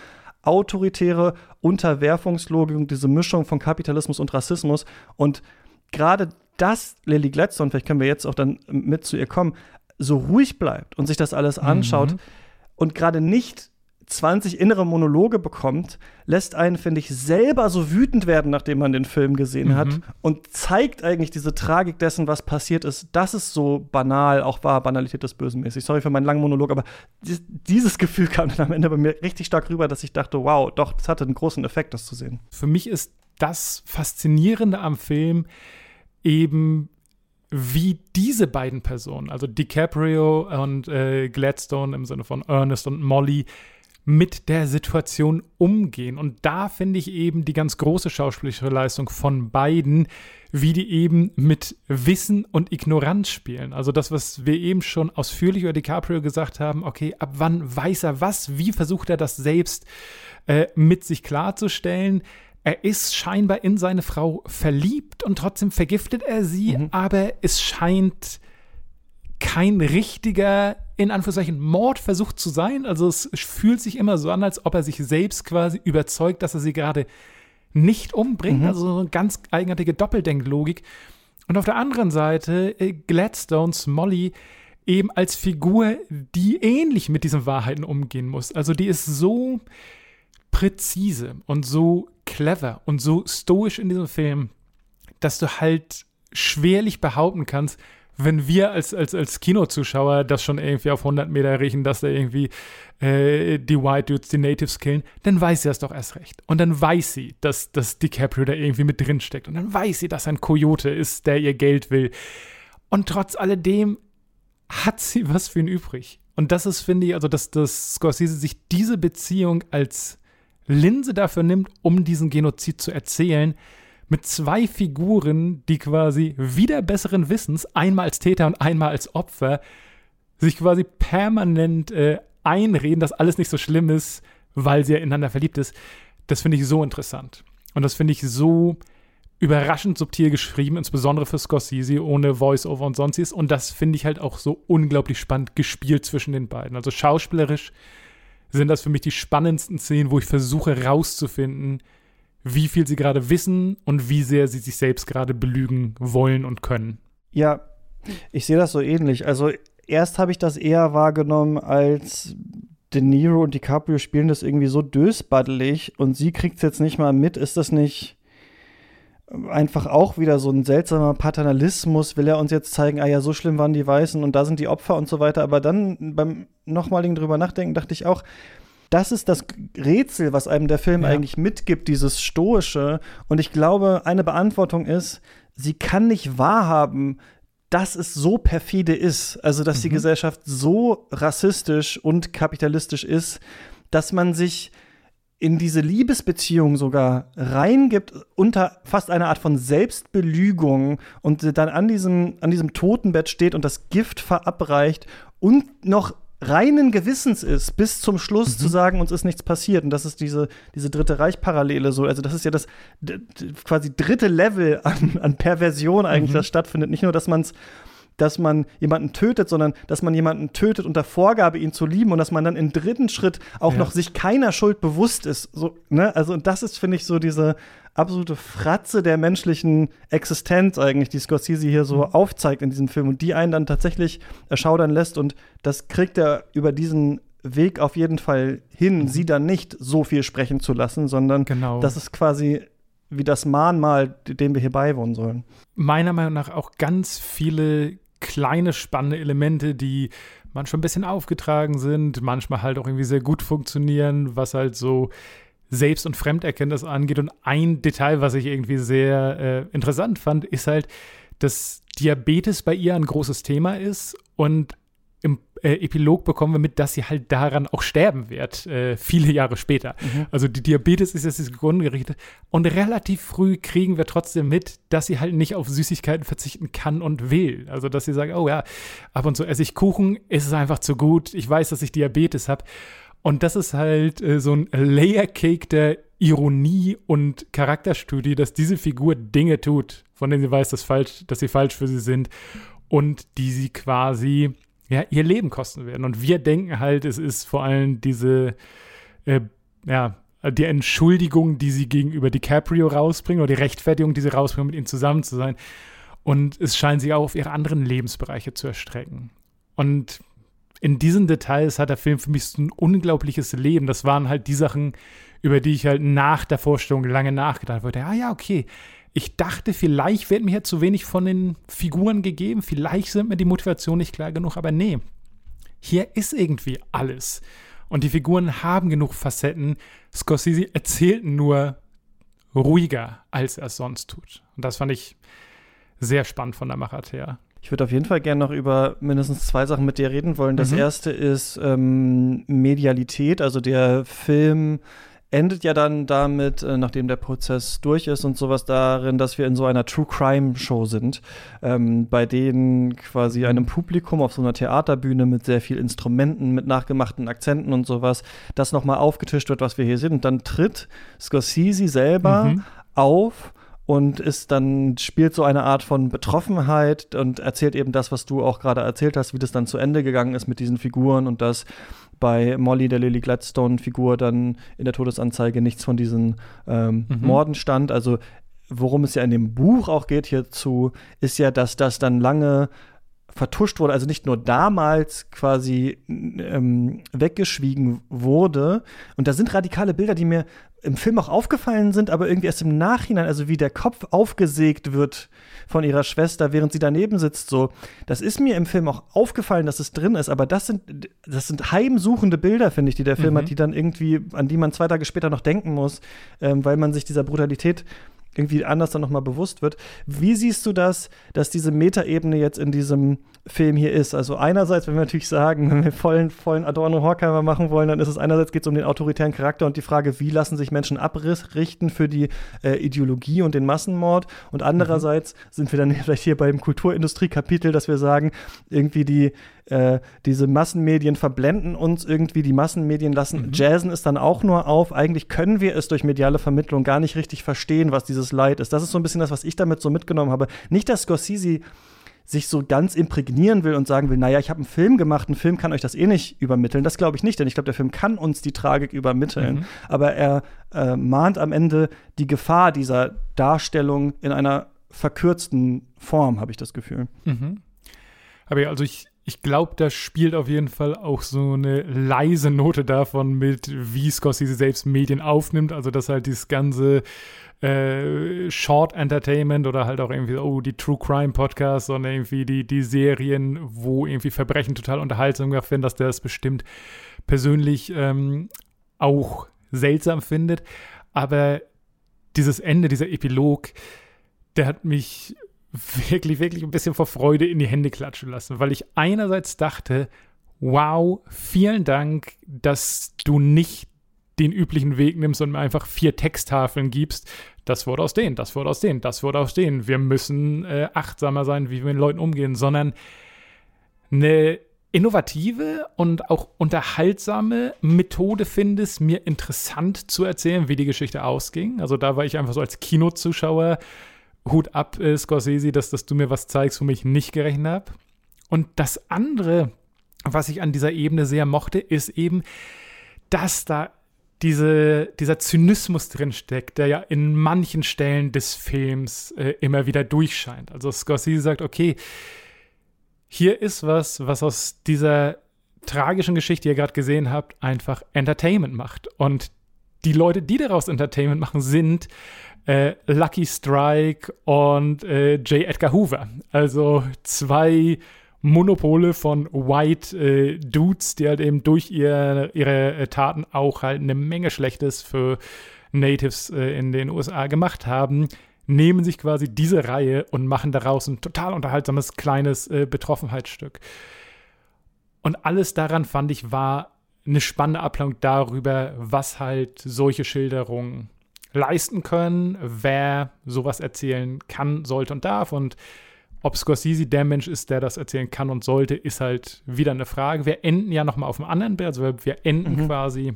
autoritäre Unterwerfungslogik diese Mischung von Kapitalismus und Rassismus. Und gerade dass Lily Gladstone, vielleicht können wir jetzt auch dann mit zu ihr kommen, so ruhig bleibt und sich das alles anschaut mhm. und gerade nicht 20 innere Monologe bekommt, lässt einen, finde ich, selber so wütend werden, nachdem man den Film gesehen mhm. hat und zeigt eigentlich diese Tragik dessen, was passiert ist. Das ist so banal, auch war Banalität des Bösen mäßig. Sorry für meinen langen Monolog, aber dieses Gefühl kam dann am Ende bei mir richtig stark rüber, dass ich dachte, wow, doch, das hatte einen großen Effekt, das zu sehen. Für mich ist das Faszinierende am Film eben wie diese beiden Personen, also DiCaprio und äh, Gladstone im Sinne von Ernest und Molly, mit der Situation umgehen. Und da finde ich eben die ganz große schauspielerische Leistung von beiden, wie die eben mit Wissen und Ignoranz spielen. Also das, was wir eben schon ausführlich über DiCaprio gesagt haben, okay, ab wann weiß er was, wie versucht er das selbst äh, mit sich klarzustellen. Er ist scheinbar in seine Frau verliebt und trotzdem vergiftet er sie, mhm. aber es scheint kein richtiger, in Anführungszeichen, Mordversuch zu sein. Also es fühlt sich immer so an, als ob er sich selbst quasi überzeugt, dass er sie gerade nicht umbringt. Mhm. Also so eine ganz eigenartige Doppeldenklogik. Und auf der anderen Seite äh, Gladstones Molly eben als Figur, die ähnlich mit diesen Wahrheiten umgehen muss. Also die ist so präzise und so clever und so stoisch in diesem Film, dass du halt schwerlich behaupten kannst, wenn wir als, als, als Kinozuschauer das schon irgendwie auf 100 Meter riechen, dass da irgendwie äh, die White Dudes die Natives killen, dann weiß sie das doch erst recht. Und dann weiß sie, dass, dass DiCaprio da irgendwie mit drin steckt. Und dann weiß sie, dass ein Coyote ist, der ihr Geld will. Und trotz alledem hat sie was für ihn übrig. Und das ist, finde ich, also dass, dass Scorsese sich diese Beziehung als Linse dafür nimmt, um diesen Genozid zu erzählen, mit zwei Figuren, die quasi wieder besseren Wissens, einmal als Täter und einmal als Opfer, sich quasi permanent äh, einreden, dass alles nicht so schlimm ist, weil sie ja ineinander verliebt ist. Das finde ich so interessant. Und das finde ich so überraschend subtil geschrieben, insbesondere für Scorsese, ohne Voice-Over und sonstiges. Und das finde ich halt auch so unglaublich spannend gespielt zwischen den beiden. Also schauspielerisch sind das für mich die spannendsten Szenen, wo ich versuche rauszufinden, wie viel sie gerade wissen und wie sehr sie sich selbst gerade belügen wollen und können. Ja, ich sehe das so ähnlich. Also erst habe ich das eher wahrgenommen als De Niro und DiCaprio spielen das irgendwie so dösbaddelig und sie kriegt es jetzt nicht mal mit. Ist das nicht einfach auch wieder so ein seltsamer Paternalismus? Will er uns jetzt zeigen, ah ja, so schlimm waren die Weißen und da sind die Opfer und so weiter. Aber dann beim nochmaligen drüber nachdenken dachte ich auch, das ist das Rätsel, was einem der Film ja. eigentlich mitgibt, dieses Stoische. Und ich glaube, eine Beantwortung ist, sie kann nicht wahrhaben, dass es so perfide ist, also dass mhm. die Gesellschaft so rassistisch und kapitalistisch ist, dass man sich in diese Liebesbeziehung sogar reingibt unter fast einer Art von Selbstbelügung und dann an diesem, an diesem Totenbett steht und das Gift verabreicht und noch reinen Gewissens ist, bis zum Schluss mhm. zu sagen, uns ist nichts passiert. Und das ist diese, diese Dritte Reich-Parallele so. Also, das ist ja das quasi dritte Level an, an Perversion eigentlich, mhm. das stattfindet. Nicht nur, dass man es dass man jemanden tötet, sondern dass man jemanden tötet unter Vorgabe, ihn zu lieben und dass man dann im dritten Schritt auch ja. noch sich keiner Schuld bewusst ist. So, ne? Also, und das ist, finde ich, so diese absolute Fratze der menschlichen Existenz eigentlich, die Scorsese hier so mhm. aufzeigt in diesem Film und die einen dann tatsächlich erschaudern lässt. Und das kriegt er über diesen Weg auf jeden Fall hin, mhm. sie dann nicht so viel sprechen zu lassen, sondern genau. das ist quasi wie das Mahnmal, dem wir hier beiwohnen sollen. Meiner Meinung nach auch ganz viele kleine spannende Elemente, die manchmal ein bisschen aufgetragen sind, manchmal halt auch irgendwie sehr gut funktionieren, was halt so Selbst- und Fremderkenntnis angeht. Und ein Detail, was ich irgendwie sehr äh, interessant fand, ist halt, dass Diabetes bei ihr ein großes Thema ist und im äh, Epilog bekommen wir mit, dass sie halt daran auch sterben wird, äh, viele Jahre später. Mhm. Also die Diabetes ist jetzt zugrunde gerichtet. Und relativ früh kriegen wir trotzdem mit, dass sie halt nicht auf Süßigkeiten verzichten kann und will. Also dass sie sagt, oh ja, ab und zu esse ich Kuchen, ist es einfach zu gut. Ich weiß, dass ich Diabetes habe. Und das ist halt äh, so ein Layer-Cake der Ironie und Charakterstudie, dass diese Figur Dinge tut, von denen sie weiß, dass, falsch, dass sie falsch für sie sind und die sie quasi ja, ihr Leben kosten werden. Und wir denken halt, es ist vor allem diese, äh, ja, die Entschuldigung, die sie gegenüber DiCaprio rausbringen oder die Rechtfertigung, die sie rausbringen, mit ihm zusammen zu sein. Und es scheint sich auch auf ihre anderen Lebensbereiche zu erstrecken. Und in diesen Details hat der Film für mich so ein unglaubliches Leben. Das waren halt die Sachen, über die ich halt nach der Vorstellung lange nachgedacht habe. Ah ja, okay, ich dachte, vielleicht wird mir hier zu wenig von den Figuren gegeben, vielleicht sind mir die Motivationen nicht klar genug, aber nee, hier ist irgendwie alles. Und die Figuren haben genug Facetten. Scorsese erzählt nur ruhiger, als er es sonst tut. Und das fand ich sehr spannend von der Machart her. Ich würde auf jeden Fall gerne noch über mindestens zwei Sachen mit dir reden wollen. Das mhm. erste ist ähm, Medialität, also der Film endet ja dann damit, äh, nachdem der Prozess durch ist und sowas darin, dass wir in so einer True Crime Show sind, ähm, bei denen quasi einem Publikum auf so einer Theaterbühne mit sehr viel Instrumenten, mit nachgemachten Akzenten und sowas, das nochmal aufgetischt wird, was wir hier sind. Und dann tritt Scorsese selber mhm. auf und ist dann spielt so eine Art von Betroffenheit und erzählt eben das, was du auch gerade erzählt hast, wie das dann zu Ende gegangen ist mit diesen Figuren und dass bei Molly, der Lily Gladstone-Figur, dann in der Todesanzeige nichts von diesen ähm, mhm. Morden stand. Also worum es ja in dem Buch auch geht hierzu, ist ja, dass das dann lange vertuscht wurde, also nicht nur damals quasi ähm, weggeschwiegen wurde. Und da sind radikale Bilder, die mir im Film auch aufgefallen sind, aber irgendwie erst im Nachhinein, also wie der Kopf aufgesägt wird von ihrer Schwester, während sie daneben sitzt, so. Das ist mir im Film auch aufgefallen, dass es drin ist, aber das sind, das sind heimsuchende Bilder, finde ich, die der Film mhm. hat, die dann irgendwie, an die man zwei Tage später noch denken muss, ähm, weil man sich dieser Brutalität irgendwie anders dann nochmal bewusst wird. Wie siehst du das, dass diese Metaebene jetzt in diesem Film hier ist? Also einerseits, wenn wir natürlich sagen, wenn wir vollen, vollen Adorno-Horkheimer machen wollen, dann ist es einerseits geht es um den autoritären Charakter und die Frage, wie lassen sich Menschen abrichten für die äh, Ideologie und den Massenmord. Und andererseits mhm. sind wir dann vielleicht hier beim Kulturindustrie-Kapitel, dass wir sagen, irgendwie die äh, diese Massenmedien verblenden uns irgendwie, die Massenmedien lassen mhm. Jazzen es dann auch nur auf. Eigentlich können wir es durch mediale Vermittlung gar nicht richtig verstehen, was dieses Leid ist. Das ist so ein bisschen das, was ich damit so mitgenommen habe. Nicht, dass Scorsese sich so ganz imprägnieren will und sagen will, naja, ich habe einen Film gemacht, ein Film kann euch das eh nicht übermitteln. Das glaube ich nicht, denn ich glaube, der Film kann uns die Tragik übermitteln. Mhm. Aber er äh, mahnt am Ende die Gefahr dieser Darstellung in einer verkürzten Form, habe ich das Gefühl. Mhm. Aber ja, also ich, ich glaube, da spielt auf jeden Fall auch so eine leise Note davon mit, wie Scorsese selbst Medien aufnimmt. Also, dass halt dieses ganze äh, Short Entertainment oder halt auch irgendwie, oh, die True Crime Podcasts und irgendwie die, die Serien, wo irgendwie Verbrechen total unterhaltsam werden, dass der das bestimmt persönlich ähm, auch seltsam findet. Aber dieses Ende, dieser Epilog, der hat mich wirklich, wirklich ein bisschen vor Freude in die Hände klatschen lassen, weil ich einerseits dachte, wow, vielen Dank, dass du nicht den üblichen Weg nimmst und mir einfach vier Texttafeln gibst. Das Wort aus denen, das Wort aus denen, das Wort aus denen. Wir müssen äh, achtsamer sein, wie wir mit Leuten umgehen, sondern eine innovative und auch unterhaltsame Methode findest, mir interessant zu erzählen, wie die Geschichte ausging. Also da war ich einfach so als Kinozuschauer Hut ab, äh, Scorsese, dass, dass du mir was zeigst, womit ich nicht gerechnet habe. Und das andere, was ich an dieser Ebene sehr mochte, ist eben, dass da diese, dieser Zynismus drin steckt, der ja in manchen Stellen des Films äh, immer wieder durchscheint. Also Scorsese sagt, okay, hier ist was, was aus dieser tragischen Geschichte, die ihr gerade gesehen habt, einfach Entertainment macht. Und die Leute, die daraus Entertainment machen, sind äh, Lucky Strike und äh, J. Edgar Hoover. Also zwei Monopole von White äh, Dudes, die halt eben durch ihr, ihre äh, Taten auch halt eine Menge Schlechtes für Natives äh, in den USA gemacht haben, nehmen sich quasi diese Reihe und machen daraus ein total unterhaltsames kleines äh, Betroffenheitsstück. Und alles daran fand ich war eine spannende Ablenkung darüber, was halt solche Schilderungen leisten können, wer sowas erzählen kann, sollte und darf. Und ob Scorsese der Mensch ist, der das erzählen kann und sollte, ist halt wieder eine Frage. Wir enden ja nochmal auf dem anderen Bild, also wir enden mhm. quasi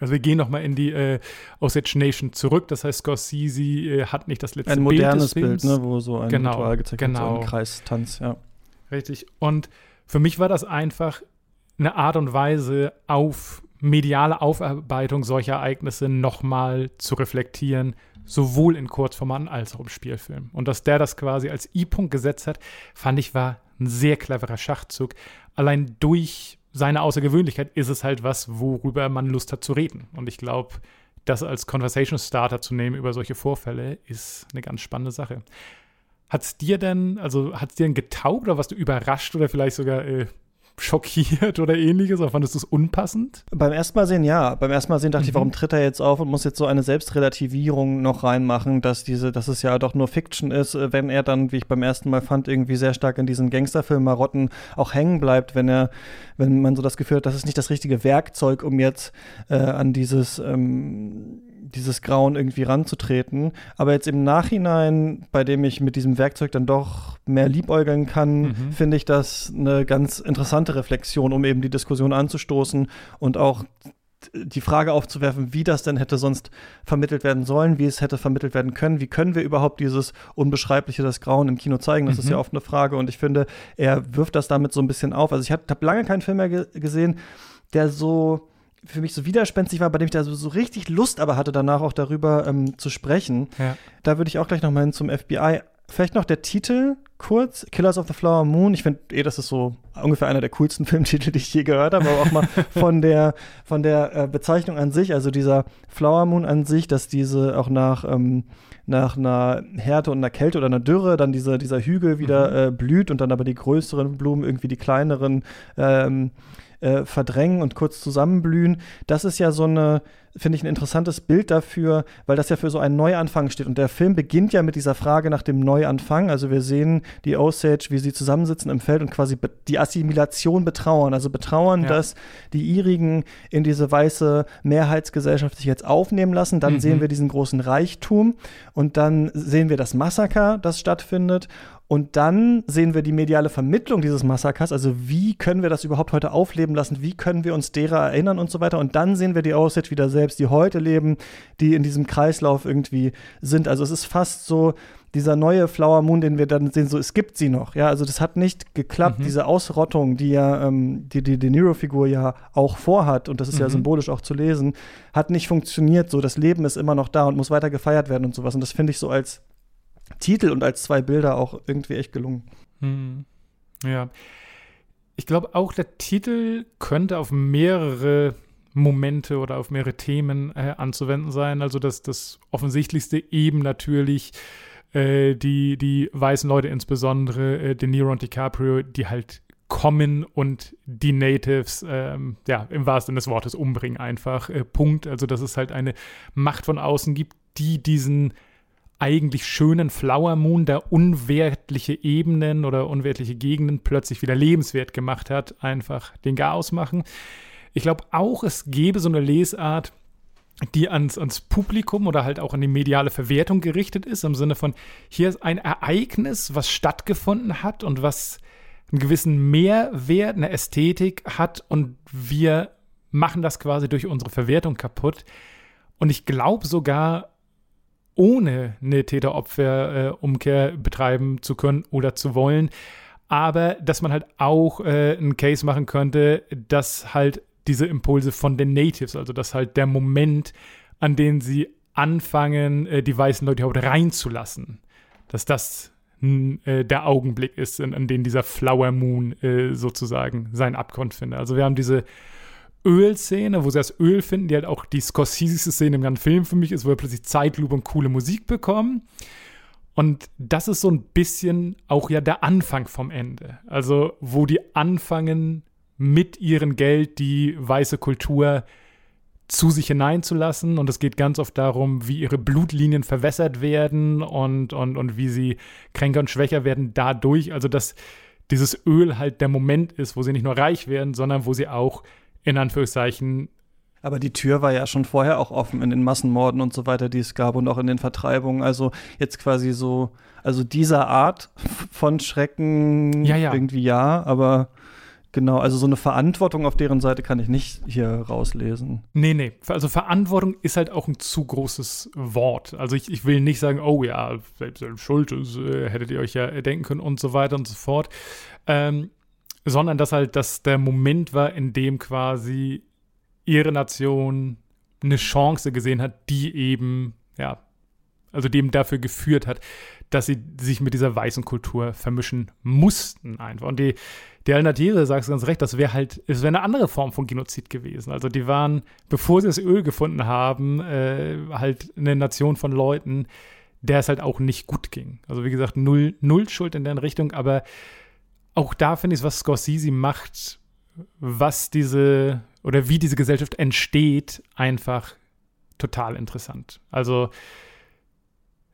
also wir gehen nochmal in die äh, Osage Nation zurück. Das heißt, Scorsese äh, hat nicht das letzte Bild. Ein modernes Bild, ne, wo so ein genau, Ritual gezeigt genau. wird, so ein Kreistanz, ja. Richtig. Und für mich war das einfach eine Art und Weise, auf mediale Aufarbeitung solcher Ereignisse nochmal zu reflektieren, sowohl in Kurzformaten als auch im Spielfilm. Und dass der das quasi als I-Punkt gesetzt hat, fand ich war ein sehr cleverer Schachzug. Allein durch seine Außergewöhnlichkeit ist es halt was, worüber man Lust hat zu reden. Und ich glaube, das als Conversation Starter zu nehmen über solche Vorfälle ist eine ganz spannende Sache. Hat es dir denn, also hat es dir denn getaugt oder warst du überrascht oder vielleicht sogar äh, schockiert oder ähnliches? Oder fandest du es unpassend? Beim ersten Mal sehen, ja. Beim ersten Mal sehen dachte mhm. ich, warum tritt er jetzt auf und muss jetzt so eine Selbstrelativierung noch reinmachen, dass diese, dass es ja doch nur Fiction ist, äh, wenn er dann, wie ich beim ersten Mal fand, irgendwie sehr stark in diesen Gangsterfilm-Marotten auch hängen bleibt, wenn er, wenn man so das Gefühl hat, das ist nicht das richtige Werkzeug, um jetzt äh, an dieses ähm, dieses Grauen irgendwie ranzutreten. Aber jetzt im Nachhinein, bei dem ich mit diesem Werkzeug dann doch mehr liebäugeln kann, mhm. finde ich das eine ganz interessante Reflexion, um eben die Diskussion anzustoßen und auch die Frage aufzuwerfen, wie das denn hätte sonst vermittelt werden sollen, wie es hätte vermittelt werden können, wie können wir überhaupt dieses Unbeschreibliche, das Grauen im Kino zeigen, das mhm. ist ja oft eine Frage und ich finde, er wirft das damit so ein bisschen auf. Also ich habe lange keinen Film mehr ge gesehen, der so für mich so widerspenstig war, bei dem ich da so, so richtig Lust aber hatte, danach auch darüber ähm, zu sprechen. Ja. Da würde ich auch gleich noch mal hin zum FBI. Vielleicht noch der Titel kurz, Killers of the Flower Moon. Ich finde eh, das ist so ungefähr einer der coolsten Filmtitel, die ich je gehört habe, aber auch mal von der, von der äh, Bezeichnung an sich, also dieser Flower Moon an sich, dass diese auch nach, ähm, nach einer Härte und einer Kälte oder einer Dürre dann diese, dieser Hügel wieder mhm. äh, blüht und dann aber die größeren Blumen irgendwie die kleineren ähm, äh, verdrängen und kurz zusammenblühen. Das ist ja so eine, finde ich, ein interessantes Bild dafür, weil das ja für so einen Neuanfang steht. Und der Film beginnt ja mit dieser Frage nach dem Neuanfang. Also wir sehen die Osage, wie sie zusammensitzen im Feld und quasi die Assimilation betrauern. Also betrauern, ja. dass die Irigen in diese weiße Mehrheitsgesellschaft sich jetzt aufnehmen lassen. Dann mhm. sehen wir diesen großen Reichtum und dann sehen wir das Massaker, das stattfindet. Und dann sehen wir die mediale Vermittlung dieses Massakers, also wie können wir das überhaupt heute aufleben lassen, wie können wir uns derer erinnern und so weiter. Und dann sehen wir die Osage wieder selbst, die heute leben, die in diesem Kreislauf irgendwie sind. Also es ist fast so dieser neue Flower Moon, den wir dann sehen, so es gibt sie noch. Ja, also das hat nicht geklappt, mhm. diese Ausrottung, die ja ähm, die die De Niro-Figur ja auch vorhat und das ist mhm. ja symbolisch auch zu lesen, hat nicht funktioniert. So das Leben ist immer noch da und muss weiter gefeiert werden und sowas. Und das finde ich so als Titel und als zwei Bilder auch irgendwie echt gelungen. Hm. Ja. Ich glaube auch, der Titel könnte auf mehrere Momente oder auf mehrere Themen äh, anzuwenden sein. Also das, das Offensichtlichste eben natürlich äh, die, die weißen Leute, insbesondere äh, De Niro und DiCaprio, die halt kommen und die Natives, ähm, ja, im wahrsten Sinne des Wortes umbringen einfach. Äh, Punkt. Also, dass es halt eine Macht von außen gibt, die diesen eigentlich schönen Flower Moon, der unwertliche Ebenen oder unwertliche Gegenden plötzlich wieder lebenswert gemacht hat, einfach den Chaos machen. Ich glaube auch, es gäbe so eine Lesart, die ans, ans Publikum oder halt auch an die mediale Verwertung gerichtet ist, im Sinne von, hier ist ein Ereignis, was stattgefunden hat und was einen gewissen Mehrwert, eine Ästhetik hat und wir machen das quasi durch unsere Verwertung kaputt. Und ich glaube sogar, ohne eine Täter-Opfer-Umkehr betreiben zu können oder zu wollen, aber dass man halt auch äh, einen Case machen könnte, dass halt diese Impulse von den Natives, also dass halt der Moment, an den sie anfangen, äh, die weißen Leute überhaupt reinzulassen, dass das äh, der Augenblick ist, an, an dem dieser Flower Moon sozusagen seinen Abgrund findet. Also wir haben diese Ölszene, wo sie das Öl finden, die halt auch die Scorsese-Szene im ganzen Film für mich ist, wo wir plötzlich Zeitlupe und coole Musik bekommen. Und das ist so ein bisschen auch ja der Anfang vom Ende. Also, wo die anfangen, mit ihrem Geld die weiße Kultur zu sich hineinzulassen. Und es geht ganz oft darum, wie ihre Blutlinien verwässert werden und, und, und wie sie kränker und schwächer werden dadurch. Also, dass dieses Öl halt der Moment ist, wo sie nicht nur reich werden, sondern wo sie auch in Anführungszeichen aber die Tür war ja schon vorher auch offen in den Massenmorden und so weiter, die es gab und auch in den Vertreibungen. Also jetzt quasi so, also dieser Art von Schrecken ja, ja. irgendwie ja, aber genau, also so eine Verantwortung auf deren Seite kann ich nicht hier rauslesen. Nee, nee. Also Verantwortung ist halt auch ein zu großes Wort. Also ich, ich will nicht sagen, oh ja, selbst schuld, das äh, hättet ihr euch ja denken können und so weiter und so fort. Ähm, sondern dass halt das der Moment war, in dem quasi ihre Nation eine Chance gesehen hat, die eben, ja, also dem dafür geführt hat, dass sie sich mit dieser weißen Kultur vermischen mussten einfach. Und die, die Alternative, sagst du ganz recht, das wäre halt, es wäre eine andere Form von Genozid gewesen. Also die waren, bevor sie das Öl gefunden haben, äh, halt eine Nation von Leuten, der es halt auch nicht gut ging. Also wie gesagt, null, null Schuld in deren Richtung, aber auch da finde ich was Scorsese macht, was diese oder wie diese Gesellschaft entsteht, einfach total interessant. Also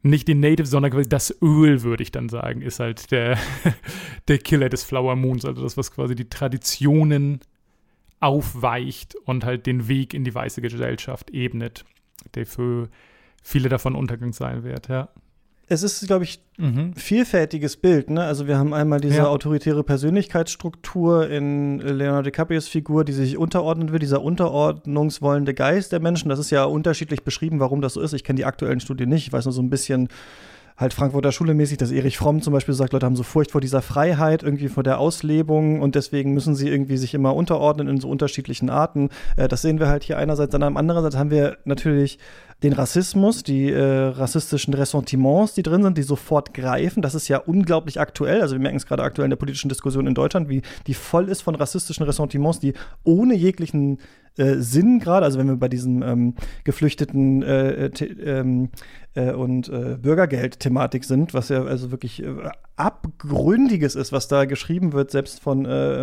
nicht die Native, sondern das Öl, würde ich dann sagen, ist halt der, der Killer des Flower Moons. Also das, was quasi die Traditionen aufweicht und halt den Weg in die weiße Gesellschaft ebnet, der für viele davon Untergang sein wird, ja es ist, glaube ich, mhm. vielfältiges Bild. Ne? Also wir haben einmal diese ja. autoritäre Persönlichkeitsstruktur in Leonardo DiCaprios Figur, die sich unterordnen will, dieser unterordnungswollende Geist der Menschen. Das ist ja unterschiedlich beschrieben, warum das so ist. Ich kenne die aktuellen Studien nicht. Ich weiß nur so ein bisschen halt Frankfurter Schule mäßig, dass Erich Fromm zum Beispiel sagt, Leute haben so Furcht vor dieser Freiheit, irgendwie vor der Auslebung und deswegen müssen sie irgendwie sich immer unterordnen in so unterschiedlichen Arten. Äh, das sehen wir halt hier einerseits, dann Seite haben wir natürlich den Rassismus, die äh, rassistischen Ressentiments, die drin sind, die sofort greifen. Das ist ja unglaublich aktuell. Also wir merken es gerade aktuell in der politischen Diskussion in Deutschland, wie die voll ist von rassistischen Ressentiments, die ohne jeglichen äh, Sinn gerade, also wenn wir bei diesen ähm, geflüchteten äh, ähm, äh, und äh, Bürgergeld-Thematik sind, was ja also wirklich äh, abgründiges ist, was da geschrieben wird, selbst von äh,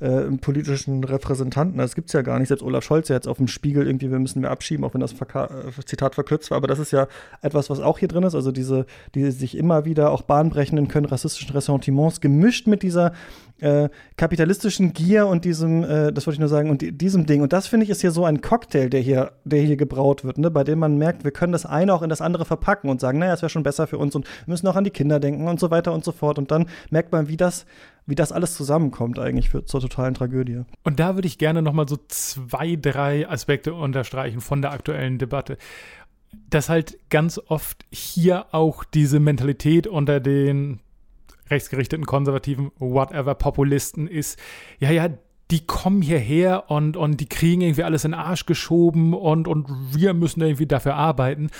ähm, politischen Repräsentanten. Das gibt es ja gar nicht. Selbst Olaf Scholz ja jetzt auf dem Spiegel irgendwie, wir müssen mehr abschieben, auch wenn das Verka Zitat verkürzt war. Aber das ist ja etwas, was auch hier drin ist. Also diese, die sich immer wieder auch bahnbrechenden können, rassistischen Ressentiments gemischt mit dieser äh, kapitalistischen Gier und diesem, äh, das wollte ich nur sagen, und diesem Ding. Und das finde ich ist hier so ein Cocktail, der hier, der hier gebraut wird, ne? bei dem man merkt, wir können das eine auch in das andere verpacken und sagen, naja, es wäre schon besser für uns und müssen auch an die Kinder denken und so weiter und so fort. Und dann merkt man, wie das, wie das alles zusammenkommt eigentlich für, zur totalen Tragödie. Und da würde ich gerne noch mal so zwei, drei Aspekte unterstreichen von der aktuellen Debatte dass halt ganz oft hier auch diese Mentalität unter den rechtsgerichteten, konservativen, whatever, Populisten ist, ja, ja, die kommen hierher und, und die kriegen irgendwie alles in den Arsch geschoben und, und wir müssen irgendwie dafür arbeiten.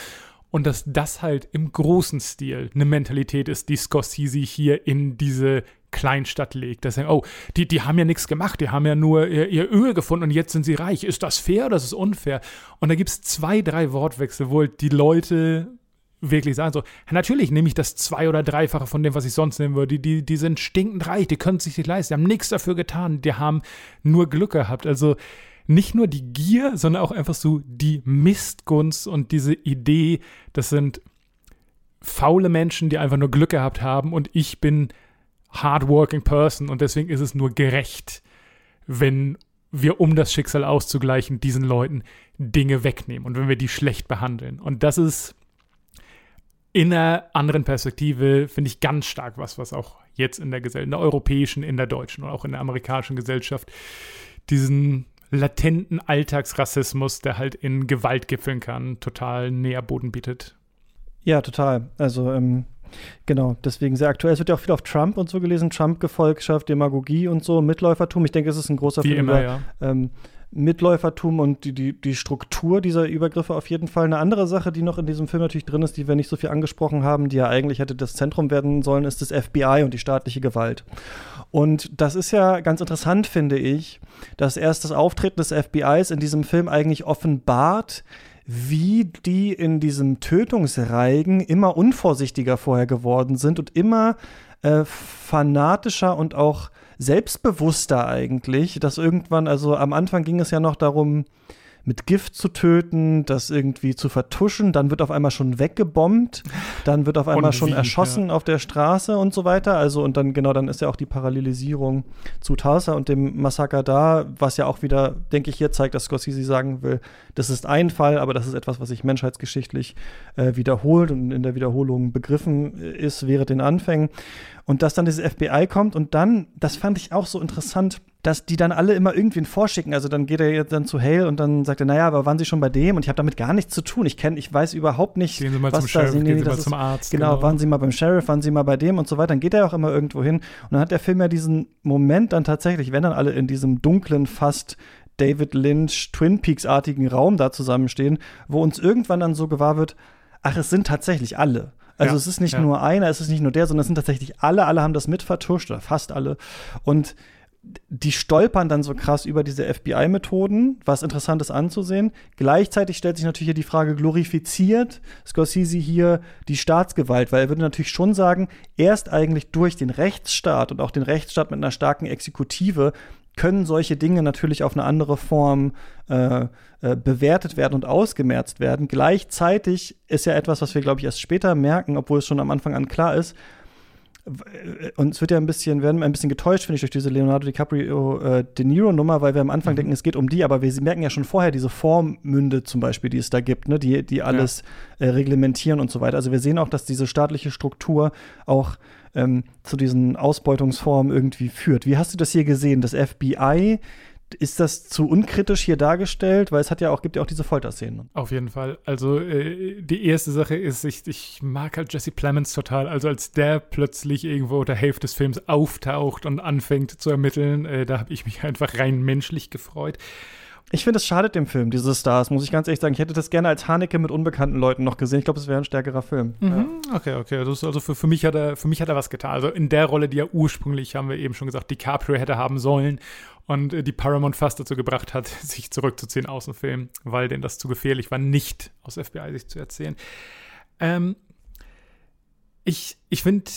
Und dass das halt im großen Stil eine Mentalität ist, die Scorsese hier in diese Kleinstadt legt. Dass sagen, oh, die, die haben ja nichts gemacht, die haben ja nur ihr, ihr Öl gefunden und jetzt sind sie reich. Ist das fair oder ist es unfair? Und da gibt es zwei, drei Wortwechsel, wo die Leute wirklich sagen, so, natürlich nehme ich das zwei- oder dreifache von dem, was ich sonst nehmen würde. Die, die, die sind stinkend reich, die können es sich nicht leisten, die haben nichts dafür getan, die haben nur Glück gehabt. Also nicht nur die Gier, sondern auch einfach so die Mistgunst und diese Idee, das sind faule Menschen, die einfach nur Glück gehabt haben und ich bin hardworking person und deswegen ist es nur gerecht, wenn wir, um das Schicksal auszugleichen, diesen Leuten Dinge wegnehmen und wenn wir die schlecht behandeln. Und das ist in einer anderen Perspektive, finde ich ganz stark was, was auch jetzt in der Gesellschaft, in der europäischen, in der deutschen und auch in der amerikanischen Gesellschaft diesen latenten Alltagsrassismus, der halt in Gewalt gipfeln kann, total Nährboden bietet. Ja, total. Also, ähm, genau, deswegen sehr aktuell. Es wird ja auch viel auf Trump und so gelesen, Trump-Gefolgschaft, Demagogie und so, Mitläufertum. Ich denke, es ist ein großer Wie Film immer, über, ja. ähm, Mitläufertum und die, die, die Struktur dieser Übergriffe auf jeden Fall. Eine andere Sache, die noch in diesem Film natürlich drin ist, die wir nicht so viel angesprochen haben, die ja eigentlich hätte das Zentrum werden sollen, ist das FBI und die staatliche Gewalt. Und das ist ja ganz interessant, finde ich, dass erst das Auftreten des FBIs in diesem Film eigentlich offenbart, wie die in diesem Tötungsreigen immer unvorsichtiger vorher geworden sind und immer äh, fanatischer und auch selbstbewusster eigentlich, dass irgendwann, also am Anfang ging es ja noch darum, mit Gift zu töten, das irgendwie zu vertuschen, dann wird auf einmal schon weggebombt, dann wird auf einmal Und schon wie, erschossen auf der Straße und so weiter. Also und dann genau, dann ist ja auch die Parallelisierung zu Tulsa und dem Massaker da, was ja auch wieder, denke ich, hier zeigt, dass Scorsese sagen will, das ist ein Fall, aber das ist etwas, was sich menschheitsgeschichtlich äh, wiederholt und in der Wiederholung begriffen äh, ist während den Anfängen. Und dass dann dieses FBI kommt und dann, das fand ich auch so interessant, dass die dann alle immer irgendwen vorschicken. Also dann geht er jetzt dann zu Hale und dann sagt er, naja, aber waren Sie schon bei dem? Und ich habe damit gar nichts zu tun. Ich kenne, ich weiß überhaupt nicht, Gehen Sie mal was zum da Sheriff, sind. Gehen Sie mal ist- zum Arzt. Genau, waren Sie mal beim Sheriff, waren Sie mal bei dem und so weiter. Dann geht er auch immer irgendwo hin. Und dann hat der Film ja diesen Moment dann tatsächlich, wenn dann alle in diesem dunklen, fast David Lynch, Twin Peaks-artigen Raum da zusammenstehen, wo uns irgendwann dann so gewahr wird, ach, es sind tatsächlich alle. Also Ja, es ist nicht ja. nur einer, es ist nicht nur der, sondern es sind tatsächlich alle, alle haben das mitvertuscht oder fast alle. Und die stolpern dann so krass über diese FBI-Methoden, was interessant ist anzusehen. Gleichzeitig stellt sich natürlich hier die Frage, glorifiziert Scorsese hier die Staatsgewalt? Weil er würde natürlich schon sagen, erst eigentlich durch den Rechtsstaat und auch den Rechtsstaat mit einer starken Exekutive können solche Dinge natürlich auf eine andere Form äh, äh, bewertet werden und ausgemerzt werden. Gleichzeitig ist ja etwas, was wir, glaube ich, erst später merken, obwohl es schon am Anfang an klar ist, und es wird ja ein bisschen, werden ein bisschen getäuscht, finde ich, durch diese Leonardo DiCaprio äh, De Niro-Nummer, weil wir am Anfang denken, es geht um die, aber wir merken ja schon vorher diese Vormünde zum Beispiel, die es da gibt, ne, die, die alles äh, reglementieren und so weiter. Also wir sehen auch, dass diese staatliche Struktur auch ähm, zu diesen Ausbeutungsformen irgendwie führt. Wie hast du das hier gesehen? Das FBI, ist das zu unkritisch hier dargestellt? Weil es hat ja auch, gibt ja auch diese Folterszenen. Auf jeden Fall. Also äh, die erste Sache ist, ich, ich mag halt Jesse Plemons total. Also als der plötzlich irgendwo unter Hälfte des Films auftaucht und anfängt zu ermitteln, äh, da habe ich mich einfach rein menschlich gefreut. Ich finde, es schadet dem Film, diese Stars, muss ich ganz ehrlich sagen. Ich hätte das gerne als Haneke mit unbekannten Leuten noch gesehen. Ich glaube, es wäre ein stärkerer Film. Mhm. Okay, okay. Das ist also für, für, mich hat er, für mich hat er was getan. Also in der Rolle, die er ursprünglich, haben wir eben schon gesagt, DiCaprio hätte haben sollen und äh, die Paramount fast dazu gebracht hat, sich zurückzuziehen aus dem Film, weil denen das zu gefährlich war, nicht aus FBI sich zu erzählen. Ähm, ich ich finde,